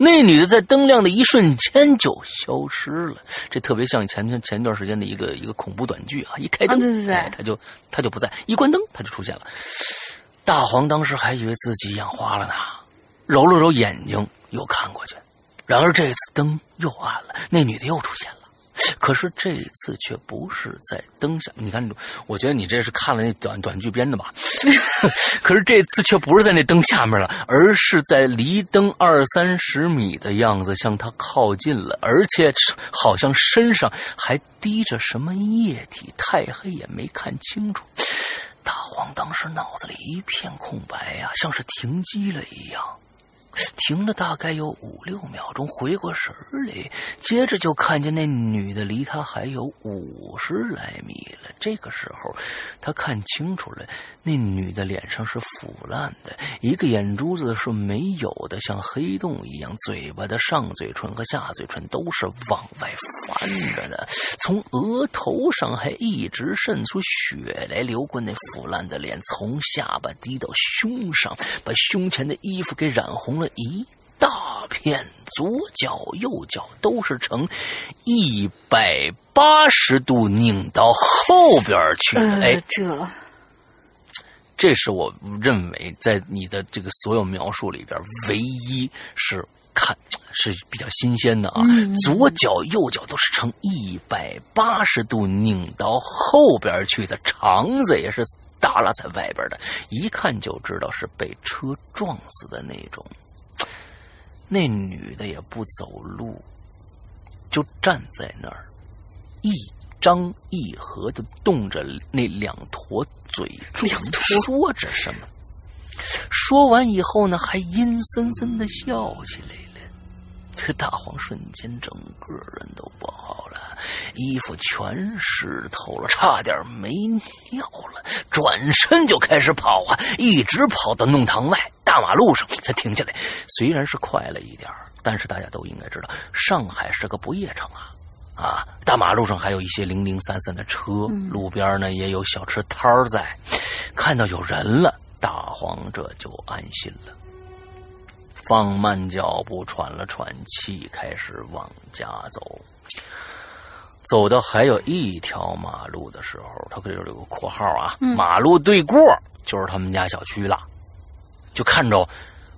那女的在灯亮的一瞬间就消失了，这特别像前前前段时间的一个一个恐怖短剧啊！一开灯，啊对对对哎，他就他就不在；一关灯，他就出现了。大黄当时还以为自己眼花了呢，揉了揉眼睛，又看过去。然而这次灯又暗了，那女的又出现了。可是这次却不是在灯下，你看，我觉得你这是看了那短短剧编的吧？可是这次却不是在那灯下面了，而是在离灯二三十米的样子向他靠近了，而且好像身上还滴着什么液体，太黑也没看清楚。大黄当时脑子里一片空白呀、像是停机了一样。停了大概有五六秒钟，回过神儿来，接着就看见那女的离他还有五十来米了。这个时候，他看清楚了，那女的脸上是腐烂的，一个眼珠子是没有的，像黑洞一样，嘴巴的上嘴唇和下嘴唇都是往外翻着的，从额头上还一直渗出血来，流过那腐烂的脸，从下巴滴到胸上，把胸前的衣服给染红了一大片，左脚右脚都是呈一百八十度拧到后边去的。哎呃，，这这是我认为在你的这个所有描述里边唯一是看是比较新鲜的啊。左脚右脚都是呈一百八十度拧到后边去的，肠子也是耷拉在外边的，一看就知道是被车撞死的那种。那女的也不走路，就站在那儿，一张一合的动着那两坨嘴珠两坨说着什么。说完以后呢，还阴森森的笑起来了。这大黄瞬间整个人都不好了，衣服全湿透了，差点没尿了。转身就开始跑啊，一直跑到弄堂外。大马路上才停下来。虽然是快了一点但是大家都应该知道，上海是个不夜城啊。啊，大马路上还有一些零零散散的车，路边呢也有小吃摊儿在。看到有人了，大黄这就安心了，放慢脚步，喘了喘气，开始往家走。走到还有一条马路的时候，他这里有个括号啊，马路对过就是他们家小区了，就看着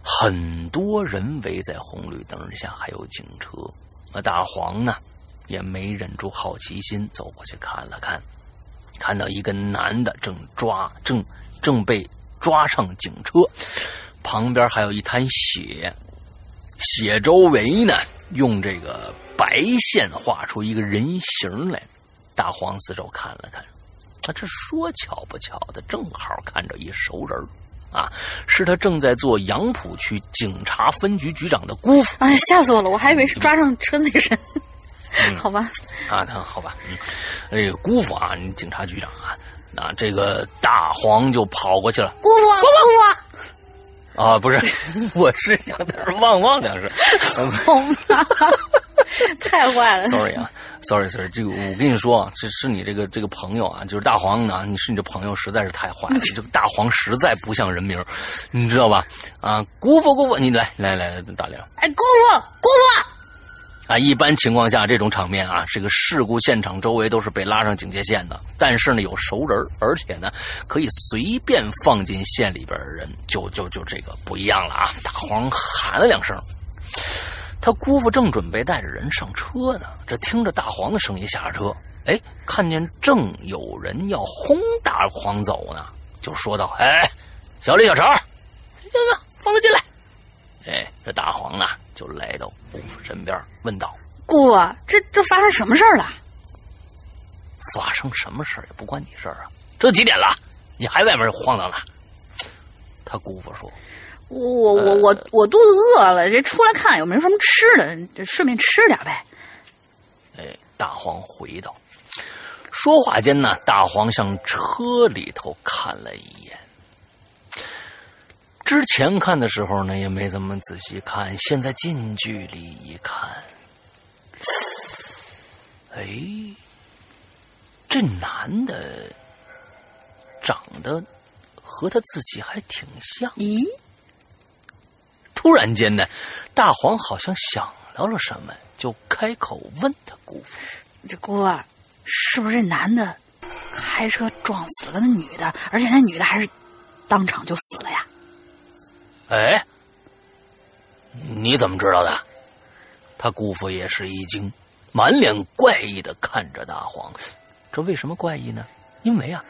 很多人围在红绿灯下，还有警车。那大黄呢？也没忍住好奇心，走过去看了看，看到一个男的正抓正正被抓上警车，旁边还有一滩血，血周围呢用这个白线画出一个人形来。大黄四周看了看，啊，这说巧不巧的，正好看着一熟人啊，是他正在做杨浦区警察分局局长的姑父。哎，吓死我了，我还以为是抓上车那个人。好吧，啊，那好吧，嗯，这个姑父啊，你警察局长啊，那这个大黄就跑过去了。姑父，姑父，啊，不是，我是想的是旺旺两声。太坏了。Sorry 啊，Sorry，Sorry，这个我跟你说啊，这是你这个这个朋友啊，就是大黄啊，你是你这朋友实在是太坏了，这个大黄实在不像人名，你知道吧？啊，姑父，姑父，你来来来，大梁。哎，姑父，姑父。啊，一般情况下，这种场面啊，这个事故现场周围都是被拉上警戒线的。但是呢，有熟人，而且呢，可以随便放进县里边的人，就就就这个不一样了啊！大黄喊了两声，他姑父正准备带着人上车呢，这听着大黄的声音下了车，哎，看见正有人要轰大黄走呢，就说道：“哎，小李、小陈，行行，放他进来。”哎，这大黄啊？就来到姑父身边，问道：“姑，这这发生什么事儿了？发生什么事儿也不关你事儿啊！这几点了，你还外面晃荡呢？”他姑父说：“我我我我我肚子饿了，这出来看有没有什么吃的，这顺便吃点呗。”哎，大黄回道。说话间呢，大黄向车里头看了一眼。之前看的时候呢，也没怎么仔细看。现在近距离一看，哎，这男的长得和他自己还挺像。咦？突然间呢，大黄好像想到了什么，就开口问他姑父：“这姑儿，是不是这男的开车撞死了个那女的？而且那女的还是当场就死了呀？”哎，你怎么知道的？他姑父也是一惊，满脸怪异的看着大黄。这为什么怪异呢？因为啊，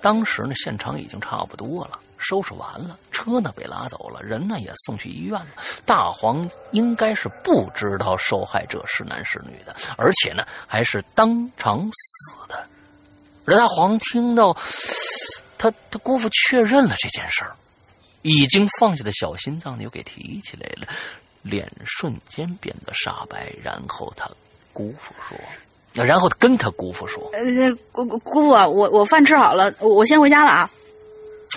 当时呢现场已经差不多了，收拾完了，车呢被拉走了，人呢也送去医院了。大黄应该是不知道受害者是男是女的，而且呢还是当场死的。而大黄听到他他姑父确认了这件事儿。已经放下的小心脏呢，又给提起来了，脸瞬间变得煞白。然后他姑父说：“然后跟他姑父说，呃，姑姑姑父，我我饭吃好了，我先回家了啊。”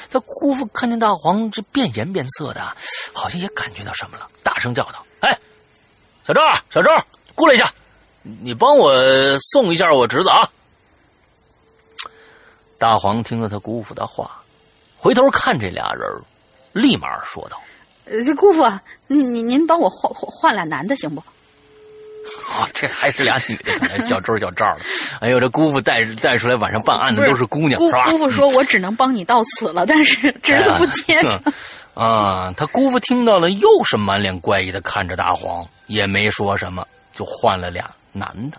他姑父看见大黄这变颜变色的，好像也感觉到什么了，大声叫道：“哎，小赵，小赵，过来一下，你帮我送一下我侄子啊！”大黄听了他姑父的话，回头看这俩人。立马说道：“呃，这姑父，您您您帮我换换换俩男的行不？啊，这还是俩女的，小周小赵的。哎呦，这姑父带带出来晚上办案的都是姑娘，是吧？姑父说：“我只能帮你到此了，但是侄子不接着。”啊，他姑父听到了，又是满脸怪异的看着大黄，也没说什么，就换了俩男的。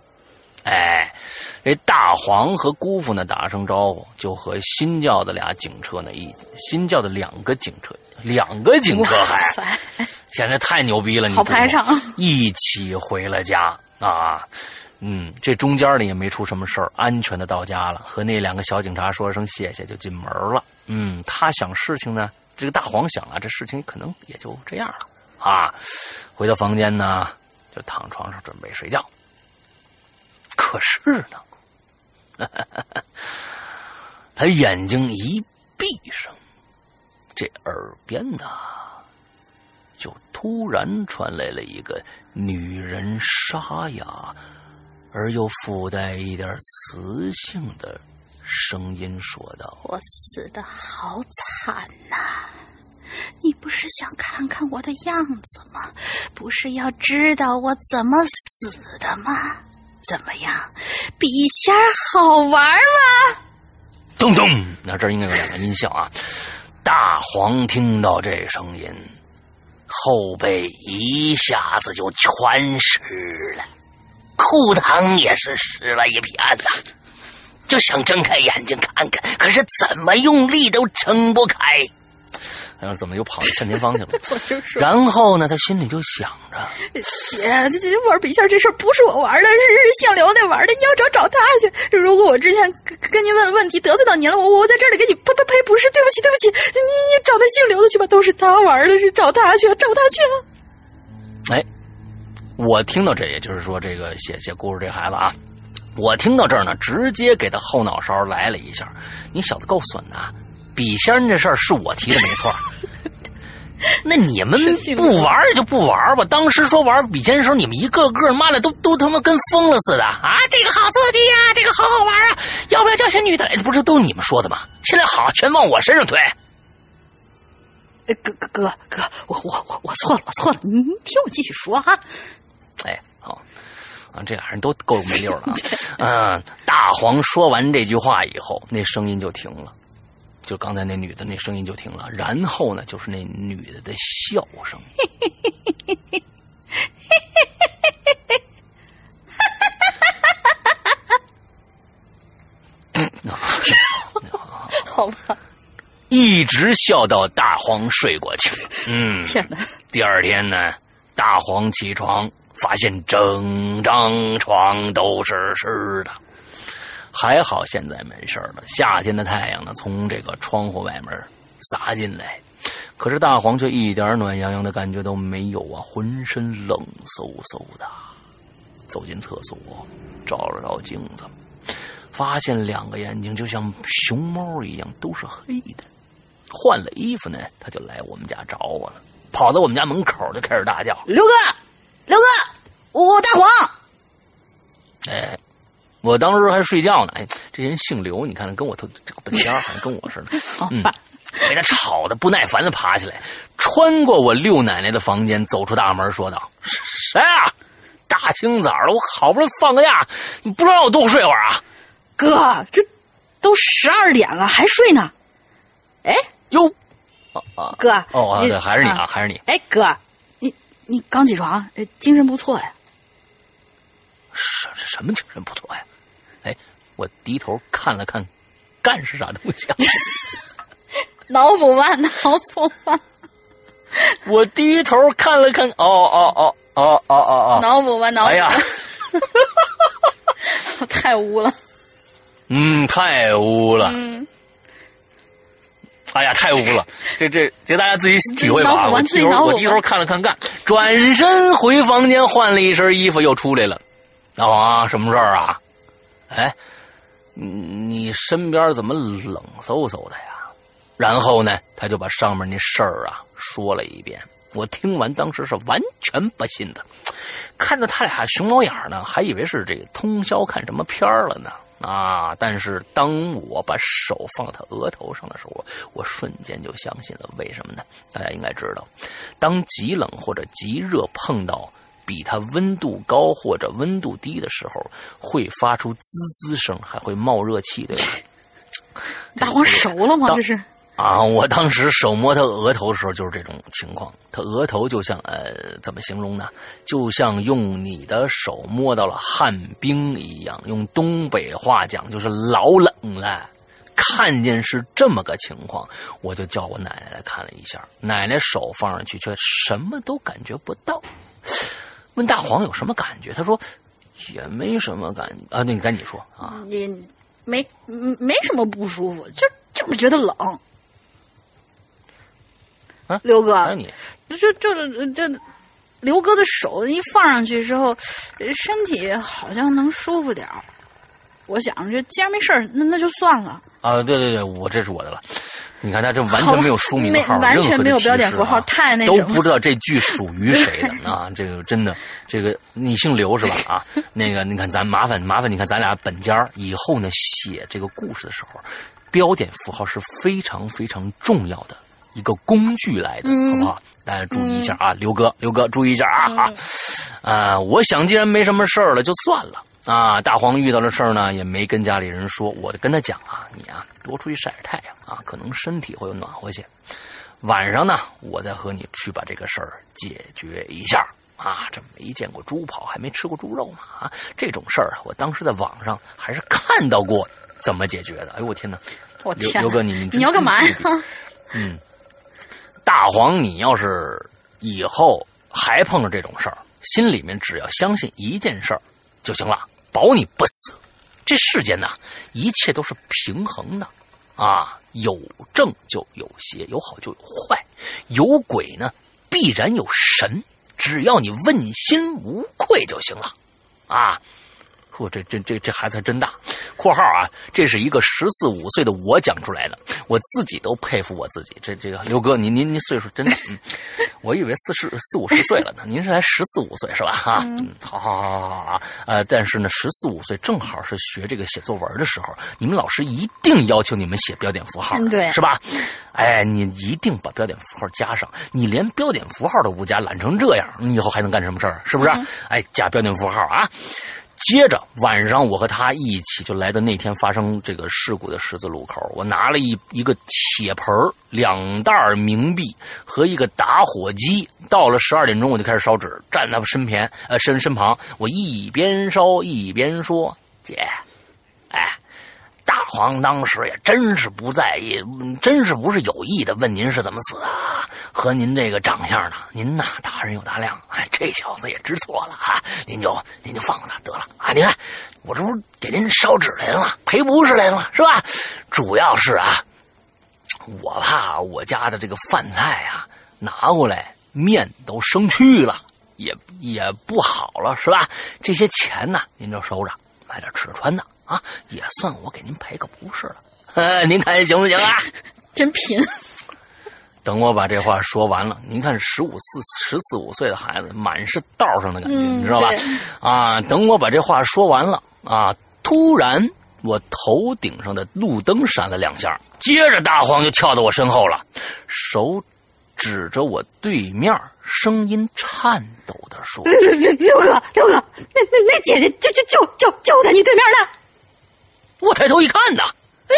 哎，这大黄和姑父呢打声招呼，就和新叫的俩警车呢一新叫的两个警车。两个警车还，现在太牛逼了！你好排场，一起回了家啊！嗯，这中间呢也没出什么事儿，安全的到家了，和那两个小警察说声谢谢，就进门了。嗯，他想事情呢，这个大黄想啊，这事情可能也就这样了啊。回到房间呢，就躺床上准备睡觉。可是呢，他眼睛一闭上。这耳边呐，突然传来了一个女人沙哑而又附带一点磁性的声音说道我死的好惨呐、你不是想看看我的样子吗？不是要知道我怎么死的吗？怎么样，笔仙好玩吗？：“咚咚！”那这儿应该有两个音效啊。大黄听到这声音，后背一下子就全湿了，裤裆也是湿了一片呐。就想睁开眼睛看看，可是怎么用力都睁不开。哎呀，怎么又跑到单田芳去了？我就说，然后呢，他心里就想着，姐，这这玩笔仙这事儿不是我玩的，是是姓刘那玩的，你要找找他去。如果我之前跟跟您问问题得罪到您了，我我在这里给你呸呸呸，不是，对不起对不起，你你找那姓刘的去吧，都是他玩的，是找他去，找他去啊。哎，我听到这，也就是说，这个写写故事这孩子啊，我听到这儿呢，直接给他后脑勺来了一下。你小子够损的啊，笔仙这事儿是我提的没错。那你们不玩儿就不玩儿吧。当时说玩笔仙的时候，你们一个个妈的都都他妈跟疯了似的啊！这个好刺激呀、这个好好玩啊！要不要叫些女的来？不是都你们说的吗？现在好，全往我身上推。呃哥哥哥哥，我我我我错了，我错了，你你听我继续说哈。哎，好，啊，这俩人都够没溜了啊！嗯，大黄说完这句话以后，那声音就停了，就刚才那女的那声音就停了，然后呢，就是那女的的笑声。好吧，一直笑到大黄睡过去。嗯，天哪，第二天呢，大黄起床发现整张床都是湿的，还好现在没事了。夏天的太阳呢，从这个窗户外面洒进来，可是大黄却一点暖洋洋的感觉都没有啊，浑身冷飕飕的。走进厕所，照了照镜子，发现两个眼睛就像熊猫一样，都是黑的。换了衣服呢，他就来我们家找我了，跑到我们家门口就开始大叫刘哥，刘哥，我大黄，：“哎！”我当时还睡觉呢，哎，这人姓刘，你看跟我头这个本家好像跟我似的，嗯，被他吵得不耐烦的爬起来，穿过我六奶奶的房间，走出大门，说道：“谁啊？大清早的，我好不容易放个假，你不能让我多睡会儿啊？哥，这都十二点了还睡呢？哎，哟，啊啊，哥，哦啊，对，还是你啊，还是你。哎，哥，你你刚起床，呃精神不错呀。什什么精神不错呀？哎，我低头看了看，干是啥东西啊？脑补吧，脑补吧，我低头看了看，哦哦哦哦哦哦哦，脑补吧，脑补吧。哎呀，太污了。嗯，太污了，嗯，哎呀，太污了！这这这，大家自己体会吧我低头我低头看了看干，转身回房间换了一身衣服，又出来了。老王啊，什么事儿啊？哎，你你身边怎么冷飕飕的呀？然后呢，他就把上面那事儿啊说了一遍。我听完当时是完全不信的，看着他俩熊猫眼呢，还以为是这个通宵看什么片儿了呢。啊！但是当我把手放到他额头上的时候，我瞬间就相信了。为什么呢？大家应该知道，当极冷或者极热碰到比它温度高或者温度低的时候，会发出滋滋声，还会冒热气，对吧？大黄熟了吗？这是啊，我当时手摸他额头的时候就是这种情况，他额头就像呃，怎么形容呢？就像用你的手摸到了旱冰一样，用东北话讲就是老冷了。看见是这么个情况，我就叫我奶奶来看了一下，奶奶手放上去却什么都感觉不到。问大黄有什么感觉，他说也没什么感觉啊。那你赶紧说啊。你没嗯没什么不舒服，就就是觉得冷。啊刘哥，就就这刘哥的手一放上去之后，呃身体好像能舒服点儿。我想着既然没事儿，那那就算了。啊，对对对，我这是我的了。你看他这完全没有书名号，没完全没有标点符号，啊太那都不知道这句属于谁的啊！这个真的，这个你姓刘是吧？啊，那个你看咱麻烦麻烦，你看咱俩本家以后呢写这个故事的时候，标点符号是非常非常重要的一个工具来的，嗯好不好？大家注意一下啊，刘哥，刘哥注意一下啊！啊，啊，我想既然没什么事儿了，就算了。啊，大黄遇到的事儿呢，也没跟家里人说。我跟他讲啊，你啊多出去晒晒太阳啊，可能身体会有暖和些。晚上呢，我再和你去把这个事儿解决一下。啊，这没见过猪跑，还没吃过猪肉嘛？啊，这种事儿啊，我当时在网上还是看到过怎么解决的。哎呦我天哪！我天，刘刘哥，你你你要干嘛呀？嗯，大黄，你要是以后还碰着这种事儿，心里面只要相信一件事儿就行了，保你不死。这世间呐，一切都是平衡的，啊，有正就有邪，有好就有坏，有鬼呢必然有神，只要你问心无愧就行了，啊。嚯，这这这这孩子还真大。（括号啊，这是一个十四五岁的我讲出来的，我自己都佩服我自己。这这个刘哥，您您您岁数真大，嗯，我以为四十四五十岁了呢，您是才十四五岁是吧？哈、嗯，好好好好好啊。呃，但是呢，十四五岁正好是学这个写作文的时候，你们老师一定要求你们写标点符号，嗯对是吧？哎，你一定把标点符号加上，你连标点符号都不加，懒成这样，你以后还能干什么事儿？是不是？哎，加标点符号啊。接着晚上，我和他一起就来到那天发生这个事故的十字路口。我拿了一一个铁盆两袋冥币和一个打火机。到了十二点钟，我就开始烧纸，站在他身边，呃身身旁，我一边烧一边说：“姐，哎，大黄当时也真是不在意，真是不是有意的问您是怎么死的？和您这个长相呢，您呐大人有大量，哎，这小子也知错了啊，您就您就放他得了啊！您看，我这不是给您烧纸来了吗？赔不是来了吗？是吧？主要是啊，我怕我家的这个饭菜啊拿过来面都生蛆了，也也不好了，是吧？这些钱呢，您就收着，买点吃的穿的啊，也算我给您赔个不是了。呃，您看行不行啊？真贫。等我把这话说完了，您看十五四十四五岁的孩子，满是道上的感觉，嗯你知道吧？啊，等我把这话说完了啊，突然我头顶上的路灯闪了两下，接着大黄就跳到我身后了，手指着我对面，声音颤抖的说六哥，六哥，那那那姐姐就就就就就在你对面呢。：“我抬头一看呐，哎，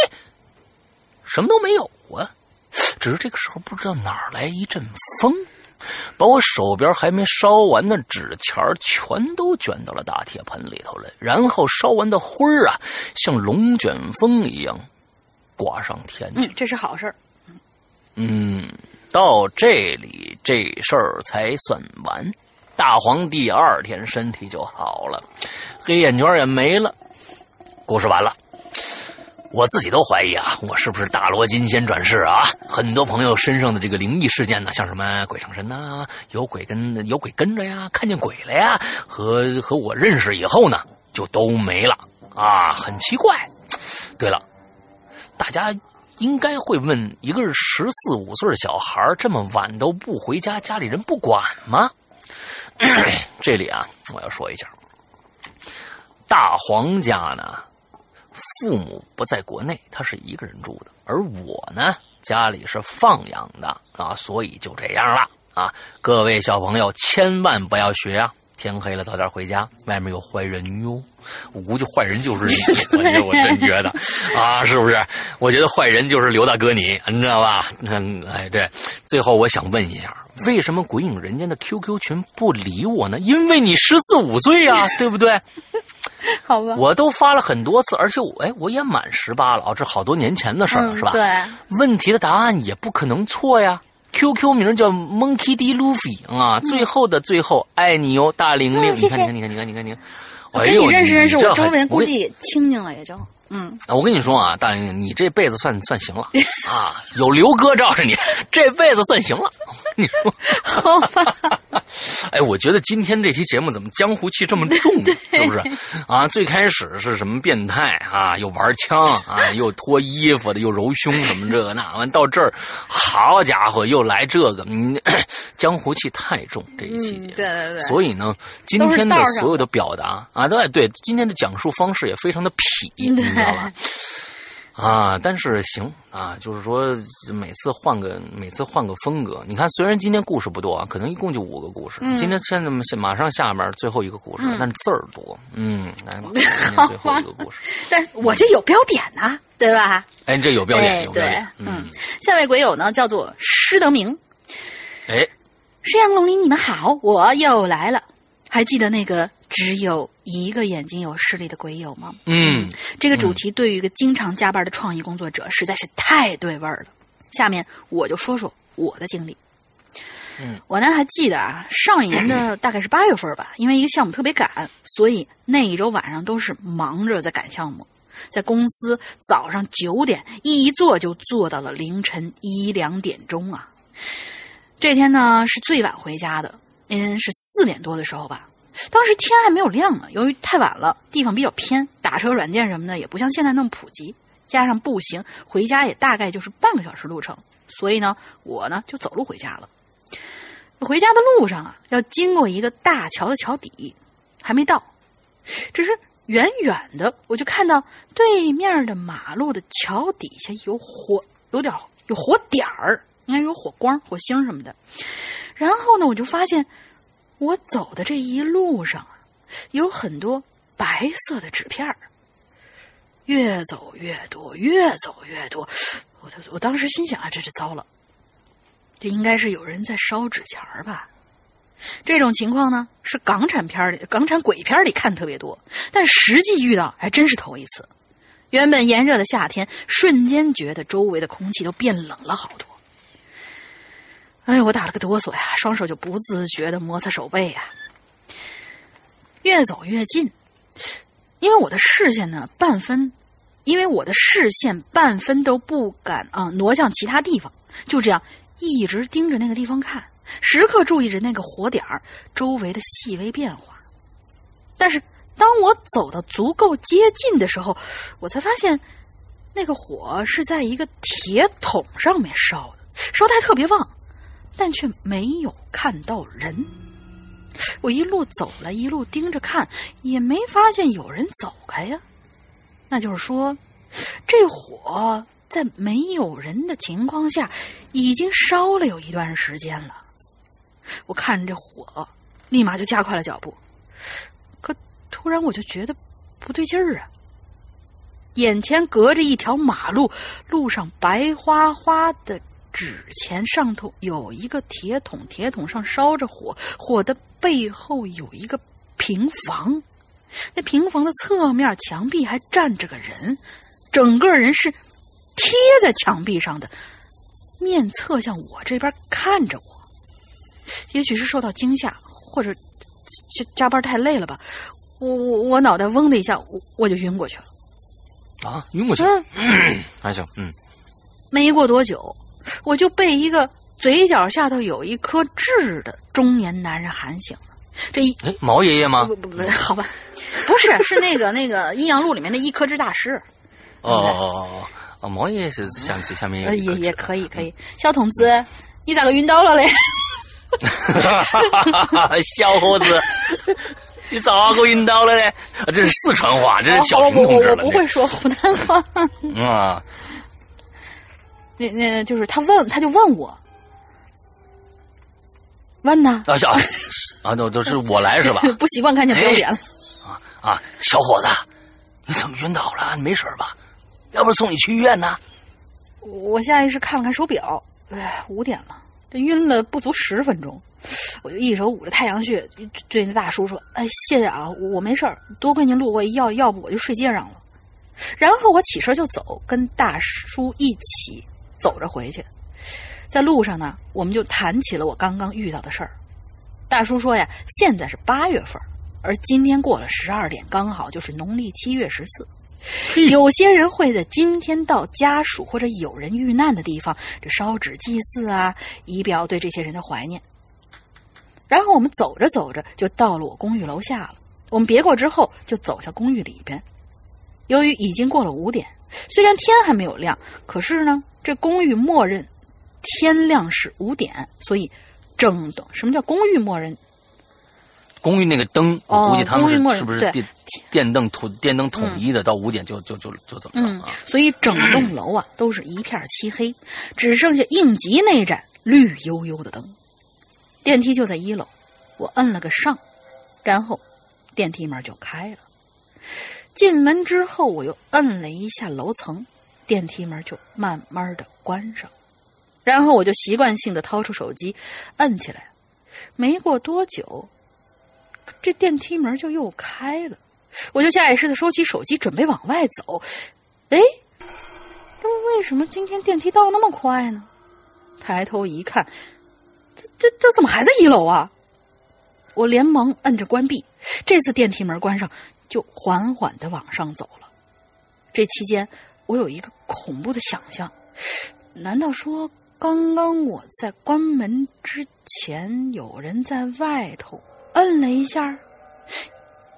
什么都没有啊。只是这个时候不知道哪儿来一阵风，把我手边还没烧完的纸钱儿全都卷到了大铁盆里头来，然后烧完的灰儿啊，像龙卷风一样刮上天去。嗯，这是好事儿。嗯，到这里这事儿才算完。大黄第二天身体就好了，黑眼圈也没了。故事完了。我自己都怀疑啊，我是不是大罗金仙转世啊？很多朋友身上的这个灵异事件呢，像什么鬼上身呐、有鬼跟有鬼跟着呀，看见鬼了呀，和和我认识以后呢，就都没了啊，很奇怪。对了，大家应该会问：一个是十四五岁的小孩，这么晚都不回家，家里人不管吗？这里啊，我要说一下，大黄家呢，父母不在国内，他是一个人住的，而我呢，家里是放养的啊，所以就这样了啊。各位小朋友，千万不要学啊！天黑了，早点回家，外面有坏人哟。我估计坏人就是你，我我真觉得啊，是不是？我觉得坏人就是刘大哥你，你知道吧？嗯，哎，对。最后我想问一下，为什么鬼影人间的 QQ 群不理我呢？因为你十四五岁呀、对不对？好吧，我都发了很多次，而且我哎，我也满十八了啊，这好多年前的事儿了，是吧？嗯对，问题的答案也不可能错呀。QQ 名叫 Monkey D. Luffy 啊，最后的最后，爱你哟，大玲玲。嗯谢谢你看，你看，你看，你看，你看，我跟你认识认识，我周围估计也清静了，也就嗯，啊，我跟你说啊，大玲玲，你这辈子算算行了啊，有刘哥罩着你，这辈子算行了。你说，好吧，哎，我觉得今天这期节目怎么江湖气这么重呢？是不是？啊，最开始是什么变态啊，又玩枪啊，又脱衣服的，又揉胸什么这个那，完到这儿，好家伙，又来这个，嗯，江湖气太重这一期节目。对对对所以呢，今天的所有的表达啊，对对，今天的讲述方式也非常的痞，你知道吧？啊，但是行啊，就是说每次换个每次换个风格。你看，虽然今天故事不多啊，可能一共就五个故事。今天现在马上下面最后一个故事，但是字儿多。嗯，来吧，今天最后一个故事。但是我这有标点呐，对吧？哎，这有标点，有标对点。，嗯，下位鬼友呢叫做施德明，哎，石阳龙鳞，你们好，我又来了。还记得那个只有一个眼睛有视力的鬼友吗？嗯，这个主题对于一个经常加班的创意工作者实在是太对味儿了。下面我就说说我的经历。嗯，我呢还记得啊，上一年的 大概是八月份吧，因为一个项目特别赶，所以那一周晚上都是忙着在赶项目，在公司早上九点一坐就坐到了凌晨一两点钟啊。这天呢是最晚回家的，那天是四点多的时候吧。当时天还没有亮呢，由于太晚了，地方比较偏，打车软件什么的也不像现在那么普及，加上步行回家也大概就是半个小时路程，所以呢，我呢就走路回家了。回家的路上啊，要经过一个大桥的桥底，还没到，只是远远的我就看到对面的马路的桥底下有火，有点有火点儿，应该有火光、火星什么的。然后呢，我就发现我走的这一路上啊，有很多白色的纸片儿，越走越多，越走越多。我我当时心想啊，这是糟了，这应该是有人在烧纸钱儿吧？这种情况呢，是港产片里、港产鬼片里看特别多，但实际遇到还真是头一次。原本炎热的夏天，瞬间觉得周围的空气都变冷了好多。哎呀，我打了个哆嗦呀，双手就不自觉的摩擦手背呀。越走越近，因为我的视线呢半分，因为我的视线半分都不敢啊挪向其他地方，就这样一直盯着那个地方看，时刻注意着那个火点儿周围的细微变化。但是当我走到足够接近的时候，我才发现，那个火是在一个铁桶上面烧的，烧的还特别旺。但却没有看到人。我一路走来，一路盯着看，也没发现有人走开呀。那就是说，这火在没有人的情况下，已经烧了有一段时间了。我看着这火，立马就加快了脚步。可突然我就觉得不对劲儿啊！眼前隔着一条马路，路上白花花的。纸钱上头有一个铁桶，铁桶上烧着火，火的背后有一个平房，那平房的侧面墙壁还站着个人，整个人是贴在墙壁上的，面侧向我这边看着我。也许是受到惊吓，或者加加班太累了吧，我我我脑袋嗡的一下，我我就晕过去了。啊，晕过去，嗯，还行，嗯，没过多久。我就被一个嘴角下头有一颗痣的中年男人喊醒了。这一哎，毛爷爷吗？不不不，好吧，不是，是那个那个《阴阳路》里面的一颗痣大师。哦哦哦哦，毛爷爷是下下面呃也也可以可以。小童子，你咋个晕倒了嘞？小伙子，你咋个晕倒了嘞？这是四川话，这是小平同志我我不会说湖南话。啊。那那就是他问，他就问我，问呢？啊小 啊，都都是我来是吧？不习惯看见标点了。啊啊，小伙子，你怎么晕倒了？你没事吧？要不送你去医院呢？我下意识看了看手表，哎，五点了，这晕了不足十分钟，我就一手捂着太阳穴，对那大叔说：“哎，谢谢啊，我没事儿，多亏您路过，要要不我就睡街上了。”然后我起身就走，跟大叔一起。走着回去，在路上呢，我们就谈起了我刚刚遇到的事儿。大叔说呀，现在是八月份，而今天过了十二点，刚好就是农历七月十四。有些人会在今天到家属或者有人遇难的地方，这烧纸祭祀啊，以表对这些人的怀念。然后我们走着走着就到了我公寓楼下了。我们别过之后就走向公寓里边。由于已经过了五点，虽然天还没有亮，可是呢，这公寓默认天亮是五点，所以正灯。什么叫公寓默认？公寓那个灯，哦我估计他们是是不是电电灯统电灯统一的？到五点就就就就怎么嗯着啊？，所以整栋楼啊都是一片漆黑，只剩下应急那盏绿油油的灯。电梯就在一楼，我摁了个上，然后电梯门就开了。进门之后，我又摁了一下楼层，电梯门就慢慢的关上。然后我就习惯性的掏出手机，摁起来。没过多久，这电梯门就又开了。我就下意识的收起手机，准备往外走。哎，那为什么今天电梯到那么快呢？抬头一看，这这这怎么还在一楼啊？我连忙摁着关闭，这次电梯门关上，就缓缓的往上走了。这期间，我有一个恐怖的想象：难道说刚刚我在关门之前，有人在外头摁了一下？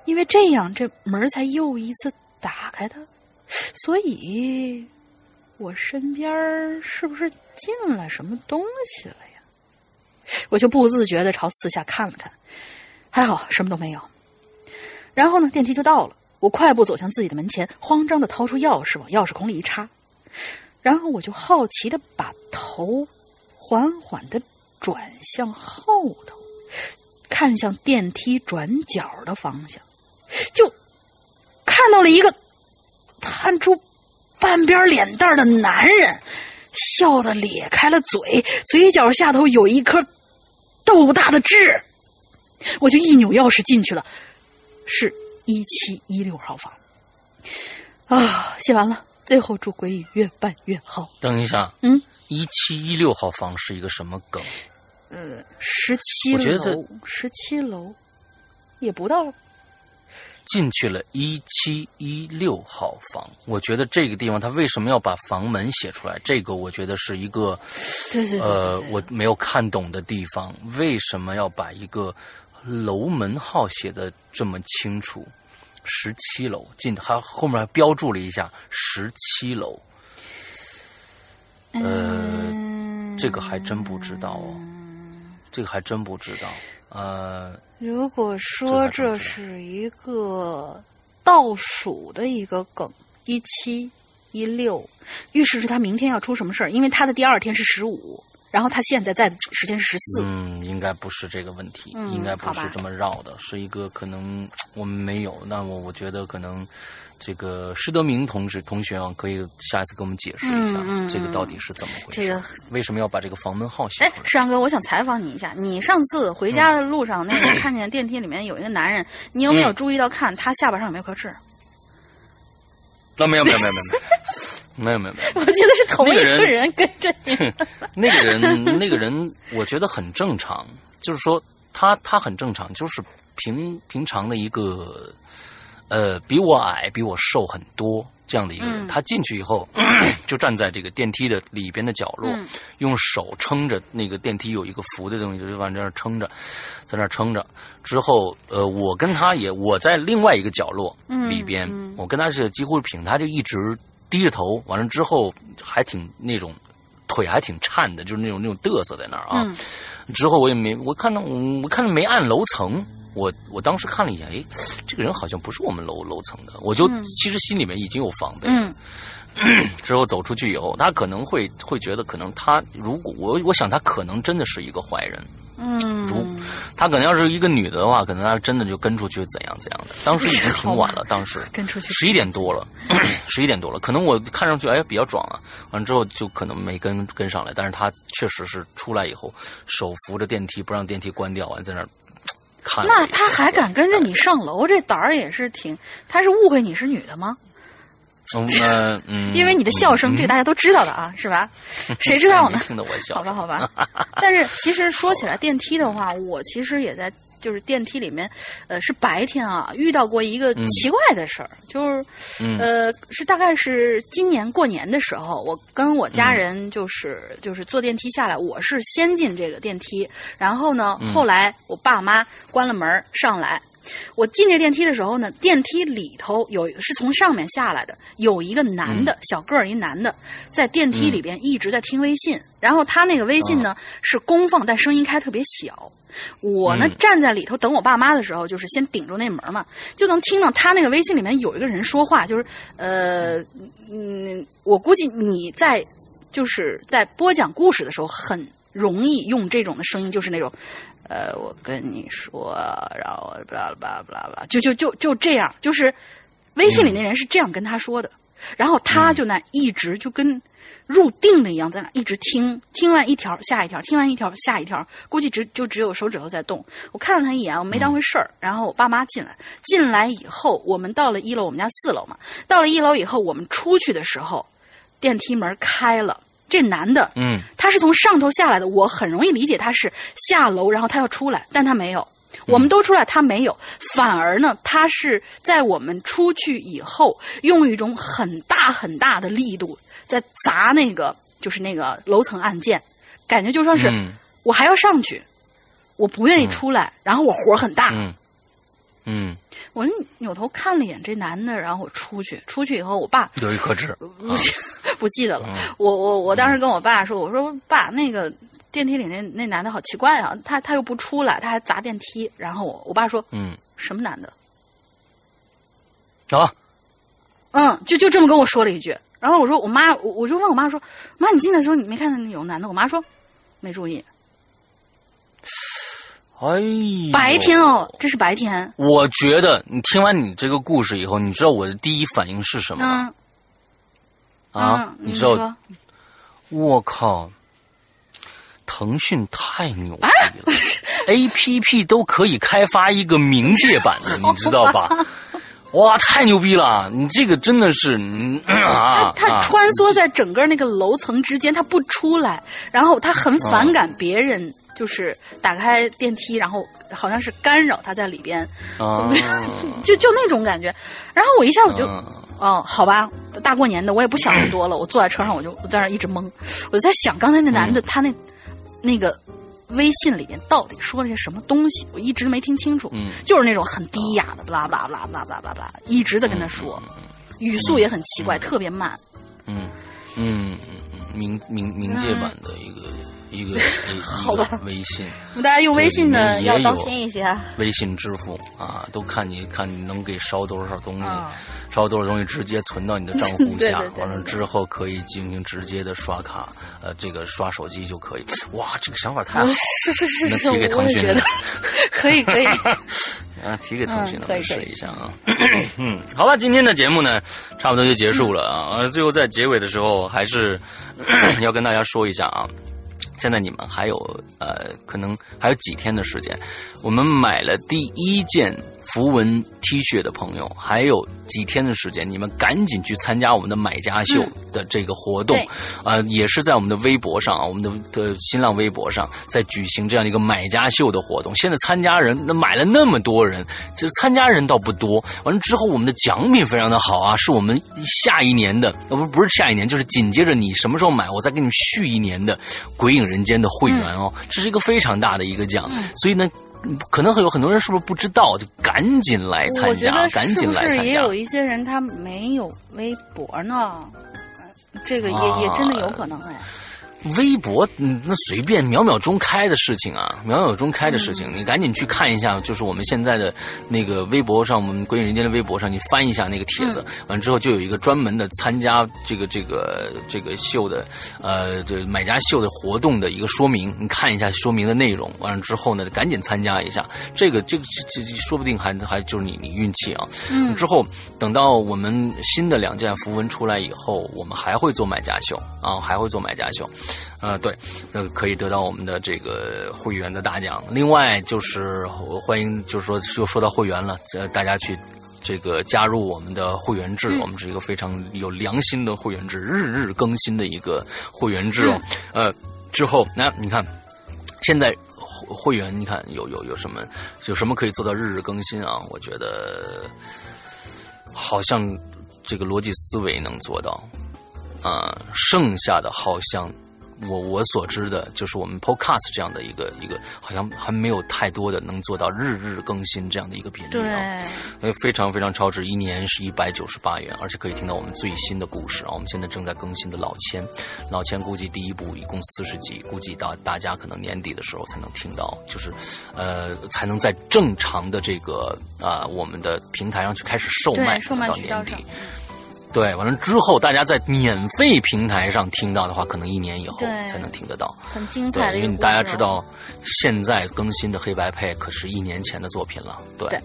因为这样，这门才又一次打开的，所以我身边是不是进了什么东西了呀？我就不自觉的朝四下看了看，还好什么都没有。然后呢，电梯就到了，我快步走向自己的门前，慌张的掏出钥匙往钥匙孔里一插，然后我就好奇的把头缓缓的转向后头，看向电梯转角的方向。就看到了一个探出半边脸蛋的男人，笑得咧开了嘴，嘴角下头有一颗豆大的痣。我就一扭钥匙进去了，是一七一六号房。啊，写完了，最后祝鬼影越办越好。等一下，嗯，一七一六号房是一个什么梗？呃十七楼，十七楼也不到进去了一七一六号房，我觉得这个地方他为什么要把房门写出来？这个我觉得是一个对对呃，我没有看懂的地方。为什么要把一个楼门号写的这么清楚？十七楼进，还后面还标注了一下十七楼。呃，这个还真不知道哦，这个还真不知道。呃，如果说这是一个倒数的一个梗，一七一六，预示着他明天要出什么事儿，因为他的第二天是十五，然后他现在在的时间是十四、嗯，应该不是这个问题，嗯应该不是这么绕的，是一个可能我们没有。那我我觉得可能这个施德明同志同学啊，可以下一次给我们解释一下，这个到底是怎么回事？这个为什么要把这个房门号写哎出，来？石阳哥，我想采访你一下，你上次回家的路上，那个 看见电梯里面有一个男人，你有没有嗯注意到看他下巴上有没有颗痣？那、没有没有没有没有没有没有没有没有，我觉得是同一个人人跟着你。那个人那个人，我觉得很正常，就是说他他很正常，就是平平常的一个呃比我矮比我瘦很多这样的一个人。嗯他进去以后 就站在这个电梯的里边的角落，嗯用手撑着那个电梯有一个扶的东西，就往这儿撑着，在那儿撑着。之后呃，我跟他也我在另外一个角落里边，我跟他是几乎是平，他就一直低着头，完了之后还挺那种。腿还挺颤的，就是那种那种嘚瑟在那儿啊。嗯之后我也没，我看到我看到没按楼层，我我当时看了一眼，哎，这个人好像不是我们楼楼层的，我就、其实心里面已经有防备。嗯 之后走出去以后，他可能会会觉得，可能他如果我我想他可能真的是一个坏人，如嗯，他可能要是一个女的的话，可能他真的就跟出去怎样怎样的。当时已经挺晚了，当时跟出去十一点多了，十一点多了，可能我看上去哎比较壮啊，完了之后就可能没跟跟上来，但是他确实是出来以后手扶着电梯不让电梯关掉，完在那儿。那他还敢跟着你上楼，这胆儿也是挺。他是误会你是女的吗？嗯呃嗯，因为你的笑声，这个大家都知道的啊，是吧？谁知道呢？听得我笑，好吧，好吧。但是其实说起来，电梯的话，我其实也在就是电梯里面，呃，是白天啊，遇到过一个奇怪的事儿，就是，嗯呃，是大概是今年过年的时候，我跟我家人就是、就是坐电梯下来，我是先进这个电梯，然后呢，后来我爸妈关了门儿上来。我进这电梯的时候呢，电梯里头有是从上面下来的，有一个男的，小个儿一男的，在电梯里边一直在听微信，然后他那个微信呢、是公放，但声音开特别小。我呢、嗯站在里头等我爸妈的时候，就是先顶住那门嘛，就能听到他那个微信里面有一个人说话，就是呃嗯，我估计你在就是在播讲故事的时候很容易用这种的声音，就是那种。呃，我跟你说，然后巴拉巴拉巴拉巴拉，就就就就这样，就是微信里那人是这样跟他说的，然后他就那一直就跟入定了一样，在那一直听，听完一条下一条，听完一条下一条，估计只就只有手指头在动。我看了他一眼，我没当回事儿。然后我爸妈进来，进来以后，我们到了一楼，我们家四楼嘛，到了一楼以后，我们出去的时候，电梯门开了，这男的，嗯。他是从上头下来的，我很容易理解他是下楼，然后他要出来，但他没有。我们都出来，他没有，反而呢，他是在我们出去以后，用一种很大很大的力度在砸那个，就是那个楼层按键，感觉就像是、嗯。我还要上去，我不愿意出来，然后我火很大，嗯。嗯，我扭头看了一眼这男的，然后我出去，出去以后，我爸有一颗痣，不 不记得了。我我我当时跟我爸说，我说爸，那个电梯里那那男的好奇怪啊，他他又不出来，他还砸电梯。然后我我爸说嗯什么男的？啊，嗯，就就这么跟我说了一句。然后我说我妈，我我就问我妈说，妈，你进来的时候你没看见有男的？我妈说没注意。哎，白天哦，这是白天。我觉得你听完你这个故事以后，你知道我的第一反应是什么吗？嗯啊，嗯，你知道？说我靠，腾讯太牛逼啊了、a P P 都可以开发一个冥界版的，你知道吧？哇，太牛逼了！你这个真的是，嗯啊，他啊穿梭在整个那个楼层之间，他不出来，然后他很反感别人，就是打开电梯，然后好像是干扰他在里边，啊，就就那种感觉。然后我一下我就，嗯哦，好吧，大过年的我也不想那么多了，我坐在车上我就我在那一直懵，我就在想刚才那男嗯。的、他那那个微信里面到底说了些什么东西，我一直没听清楚，嗯。就是那种很低哑的，不啦不啦不啦不啦不啦不啦，一直在跟他说，语速也很奇怪，特别慢。嗯嗯嗯嗯，冥冥冥界版的一个、一个微信。大家用微信的对里面也有要当心一些啊。微信支付啊，都看你看你能给烧多少东西，嗯烧多少东西直接存到你的账户 下，完了之后可以进行直接的刷卡，呃，这个刷手机就可以。哇，这个想法太好了，是是是是，那提给腾讯的我也觉得可 以可以。啊，提给腾讯的，我试一下啊。嗯，好了，今天的节目呢，差不多就结束了啊。呃，最后在结尾的时候，还是 要跟大家说一下啊。现在你们还有呃，可能还有几天的时间，我们买了第一件符文 T 恤的朋友，还有几天的时间，你们赶紧去参加我们的买家秀的这个活动，对啊、也是在我们的微博上啊，我们的的新浪微博上在举行这样一个买家秀的活动。现在参加人那买了那么多人，就是参加人倒不多。完了之后，我们的奖品非常的好啊，是我们下一年的，呃不不是下一年，就是紧接着你什么时候买，我再给你续一年的《鬼影人间》的会员哦，这是一个非常大的一个奖，所以呢。嗯可能会有很多人是不是不知道，就赶紧来我参加，赶紧来参加是也有。一些人他没有微博呢？呃这个也、啊也真的有可能哎。微博，嗯，那随便秒秒钟开的事情啊，秒秒钟开的事情，你赶紧去看一下，就是我们现在的那个微博上，我们鬼影人间的微博上，你翻一下那个帖子，完之后就有一个专门的参加这个这个这个秀的，呃，这买家秀的活动的一个说明，你看一下说明的内容，完了之后呢，赶紧参加一下，这个这个这这说不定还还就是你你运气啊，嗯。之后等到我们新的两件符文出来以后，我们还会做买家秀啊，还会做买家秀。呃，对，呃，可以得到我们的这个会员的大奖。另外就是我欢迎，就是说又说到会员了，呃，大家去这个加入我们的会员制，我们是一个非常有良心的会员制，日日更新的一个会员制哦。呃，之后那你看，现在会会员，你看有有有什么有什么可以做到日日更新啊？我觉得好像这个逻辑思维能做到，啊、剩下的好像我我所知的就是我们 Podcast 这样的一个一个，好像还没有太多的能做到日日更新这样的一个频率对，啊。呃，非常非常超值，一年是一百九十八元，而且可以听到我们最新的故事啊。我们现在正在更新的老千，老千估计第一部一共四十集，估计到大家可能年底的时候才能听到，就是呃，才能在正常的这个啊、我们的平台上去开始售卖，售卖到年底对，完了之后，大家在免费平台上听到的话，可能一年以后才能听得到。很精彩。因为大家知，道，现在更新的黑白配可是一年前的作品了，对，对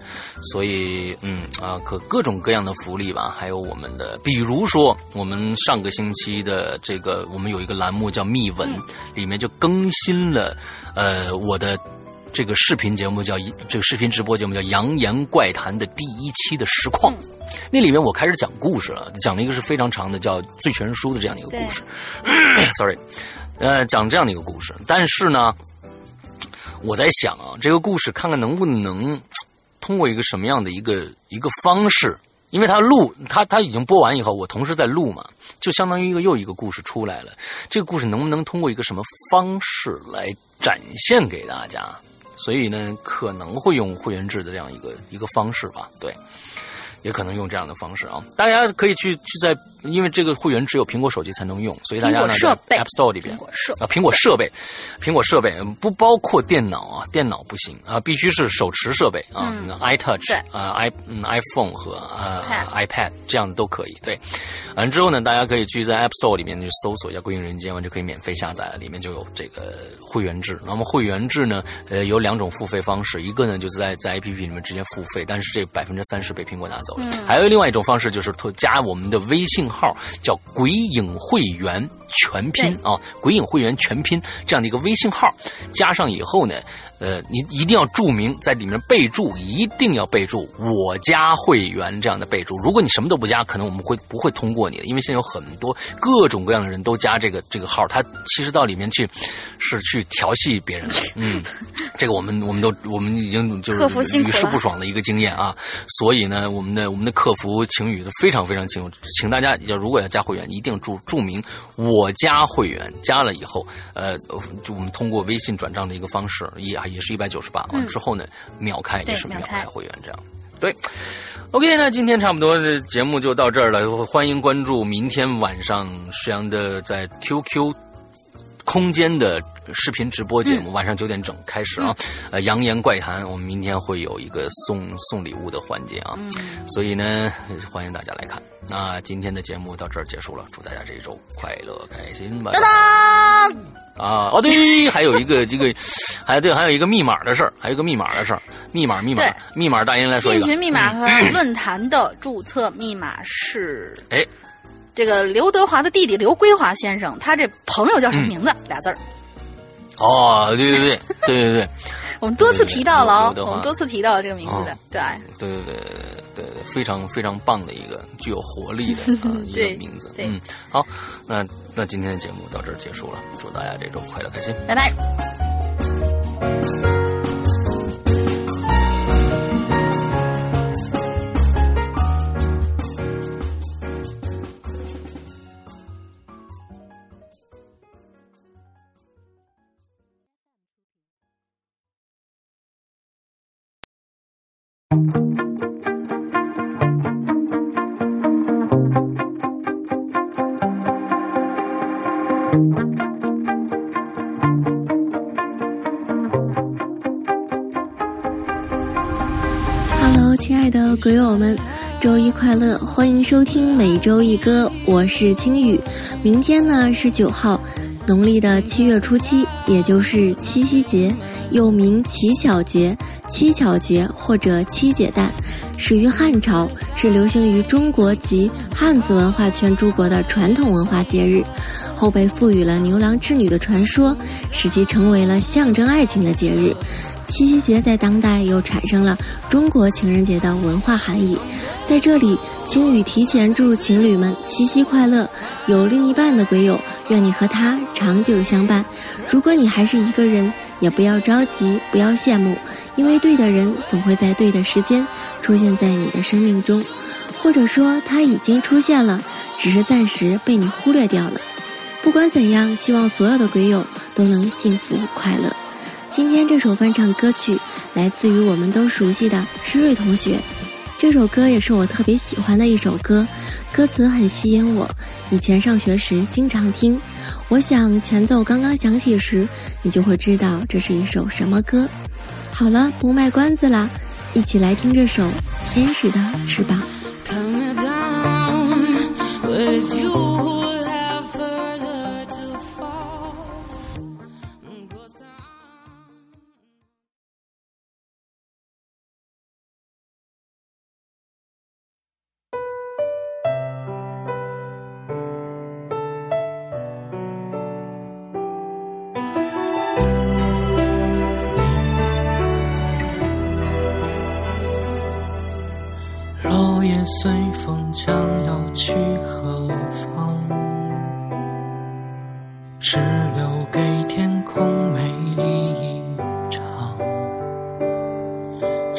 所以嗯啊，可各种各样的福利吧，还有我们的，比如说我们上个星期的这个，我们有一个栏目叫密文，嗯里面就更新了，呃，我的。这个视频节目叫这个视频直播节目叫《扬言怪谈》的第一期的实况，那里面我开始讲故事了，讲了一个是非常长的叫《醉拳书》的这样的一个故事。Sorry，呃，讲这样的一个故事，但是呢，我在想啊，这个故事看看能不能通过一个什么样的一个一个方式，因为他录他他已经播完以后，我同时在录嘛，就相当于一个又一个故事出来了。这个故事能不能通过一个什么方式来展现给大家？所以呢，可能会用会员制的这样一个一个方式吧，对。也可能用这样的方式啊，大家可以去去在，因为这个会员只有苹果手机才能用，所以大家呢 App Store 里边苹果设啊，苹果设备，苹果设备不包括电脑啊，电脑不行啊，必须是手持设备啊、嗯 i touch 啊，i 嗯 iPhone 和呃 iPad 这样的都可以。对，完了之后呢，大家可以去在 App Store 里面去搜索一下《归隐人间》，完就可以免费下载了，里面就有这个会员制。那么会员制呢，呃，有两种付费方式，一个呢就是在在 APP 里面直接付费，但是这百分之三十被苹果拿走了。嗯还有另外一种方式就是特加我们的微信号，叫“鬼影会员”全拼啊，“鬼影会员”全拼这样的一个微信号，加上以后呢。呃，你一定要注明在里面备注，一定要备注“我加会员”这样的备注。如果你什么都不加，可能我们会不会通过你的？因为现在有很多各种各样的人都加这个这个号，他其实到里面去 是去调戏别人的。嗯，这个我们我们都我们已经就是屡试不爽的一个经验啊。所以呢，我们的我们的客服晴雨都非常非常清楚，请大家要如果要加会员，一定注注明“我加会员”，加了以后，呃，就我们通过微信转账的一个方式，也也是一百九十八，啊之后呢，秒开也是秒开会员这样。对，OK，那今天差不多的节目就到这儿了，欢迎关注明天晚上石阳的在 QQ 空间的视频直播节目，晚上九点整开始啊。呃，扬言怪谈，我们明天会有一个送送礼物的环节啊，所以呢，欢迎大家来看。那今天的节目到这儿结束了，祝大家这一周快乐开心吧。当当，啊，哦对，还有一个这个，还对，还有一个密码的事儿，还有一个密码的事儿，密码密码密码，大英来说一个。进群密码和 论坛的注册密码是哎，这个刘德华的弟弟刘归华先生，他这朋友叫什么名字？俩字儿。哦，对对对 对对对我们多次提到了我们多次提到了这个名字的哦，对。对对对对对，非常非常棒的一个具有活力的啊 一个名字。对嗯，好，那那今天的节目到这儿结束了，祝大家这周快乐开心。拜拜。鬼友们，周一快乐！欢迎收听每周一歌，我是青雨。明天呢是九号，农历的七月初七，也就是七夕节，又名乞巧节、七巧节或者七姐诞，始于汉朝，是流行于中国及汉字文化圈诸国的传统文化节日。后被赋予了牛郎织女的传说，使其成为了象征爱情的节日。七夕节在当代又产生了中国情人节的文化含义。在这里，青雨提前祝情侣们七夕快乐。有另一半的鬼友，愿你和他长久相伴。如果你还是一个人，也不要着急，不要羡慕，因为对的人总会在对的时间出现在你的生命中，或者说他已经出现了，只是暂时被你忽略掉了。不管怎样，希望所有的鬼友都能幸福快乐。今天这首翻唱歌曲来自于我们都熟悉的施瑞同学，这首歌也是我特别喜欢的一首歌，歌词很吸引我，以前上学时经常听。我想前奏刚刚响起时，你就会知道这是一首什么歌。好了，不卖关子啦，一起来听这首《天使的翅膀》。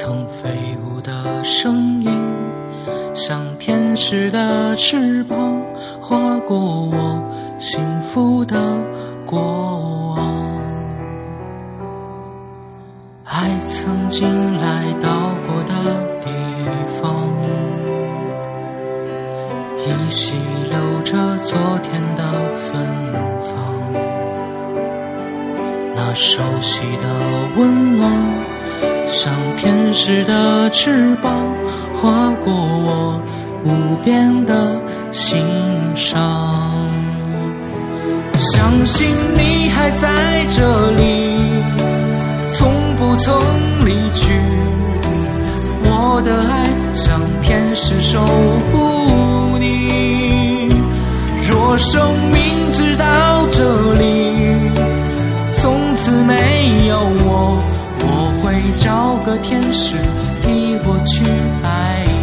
曾飞舞的声音，像天使的翅膀，划过我幸福的过往。爱曾经来到过的地方。依稀留着昨天的芬芳，那熟悉的温暖，像天使的翅膀，划过我无边的心上。相信你还在这里，从不曾离去，我的爱像天使守护你。若生命直到这里，从此没有，我会找个天使替我去爱。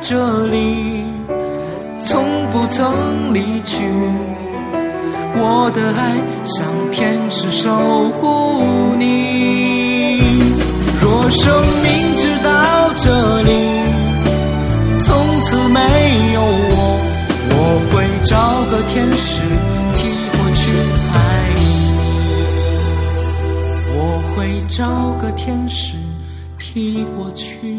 这里，从不曾离去。我的爱像天使守护你。若生命直到这里，从此没有我，我会找个天使替我去爱你。我会找个天使替我去。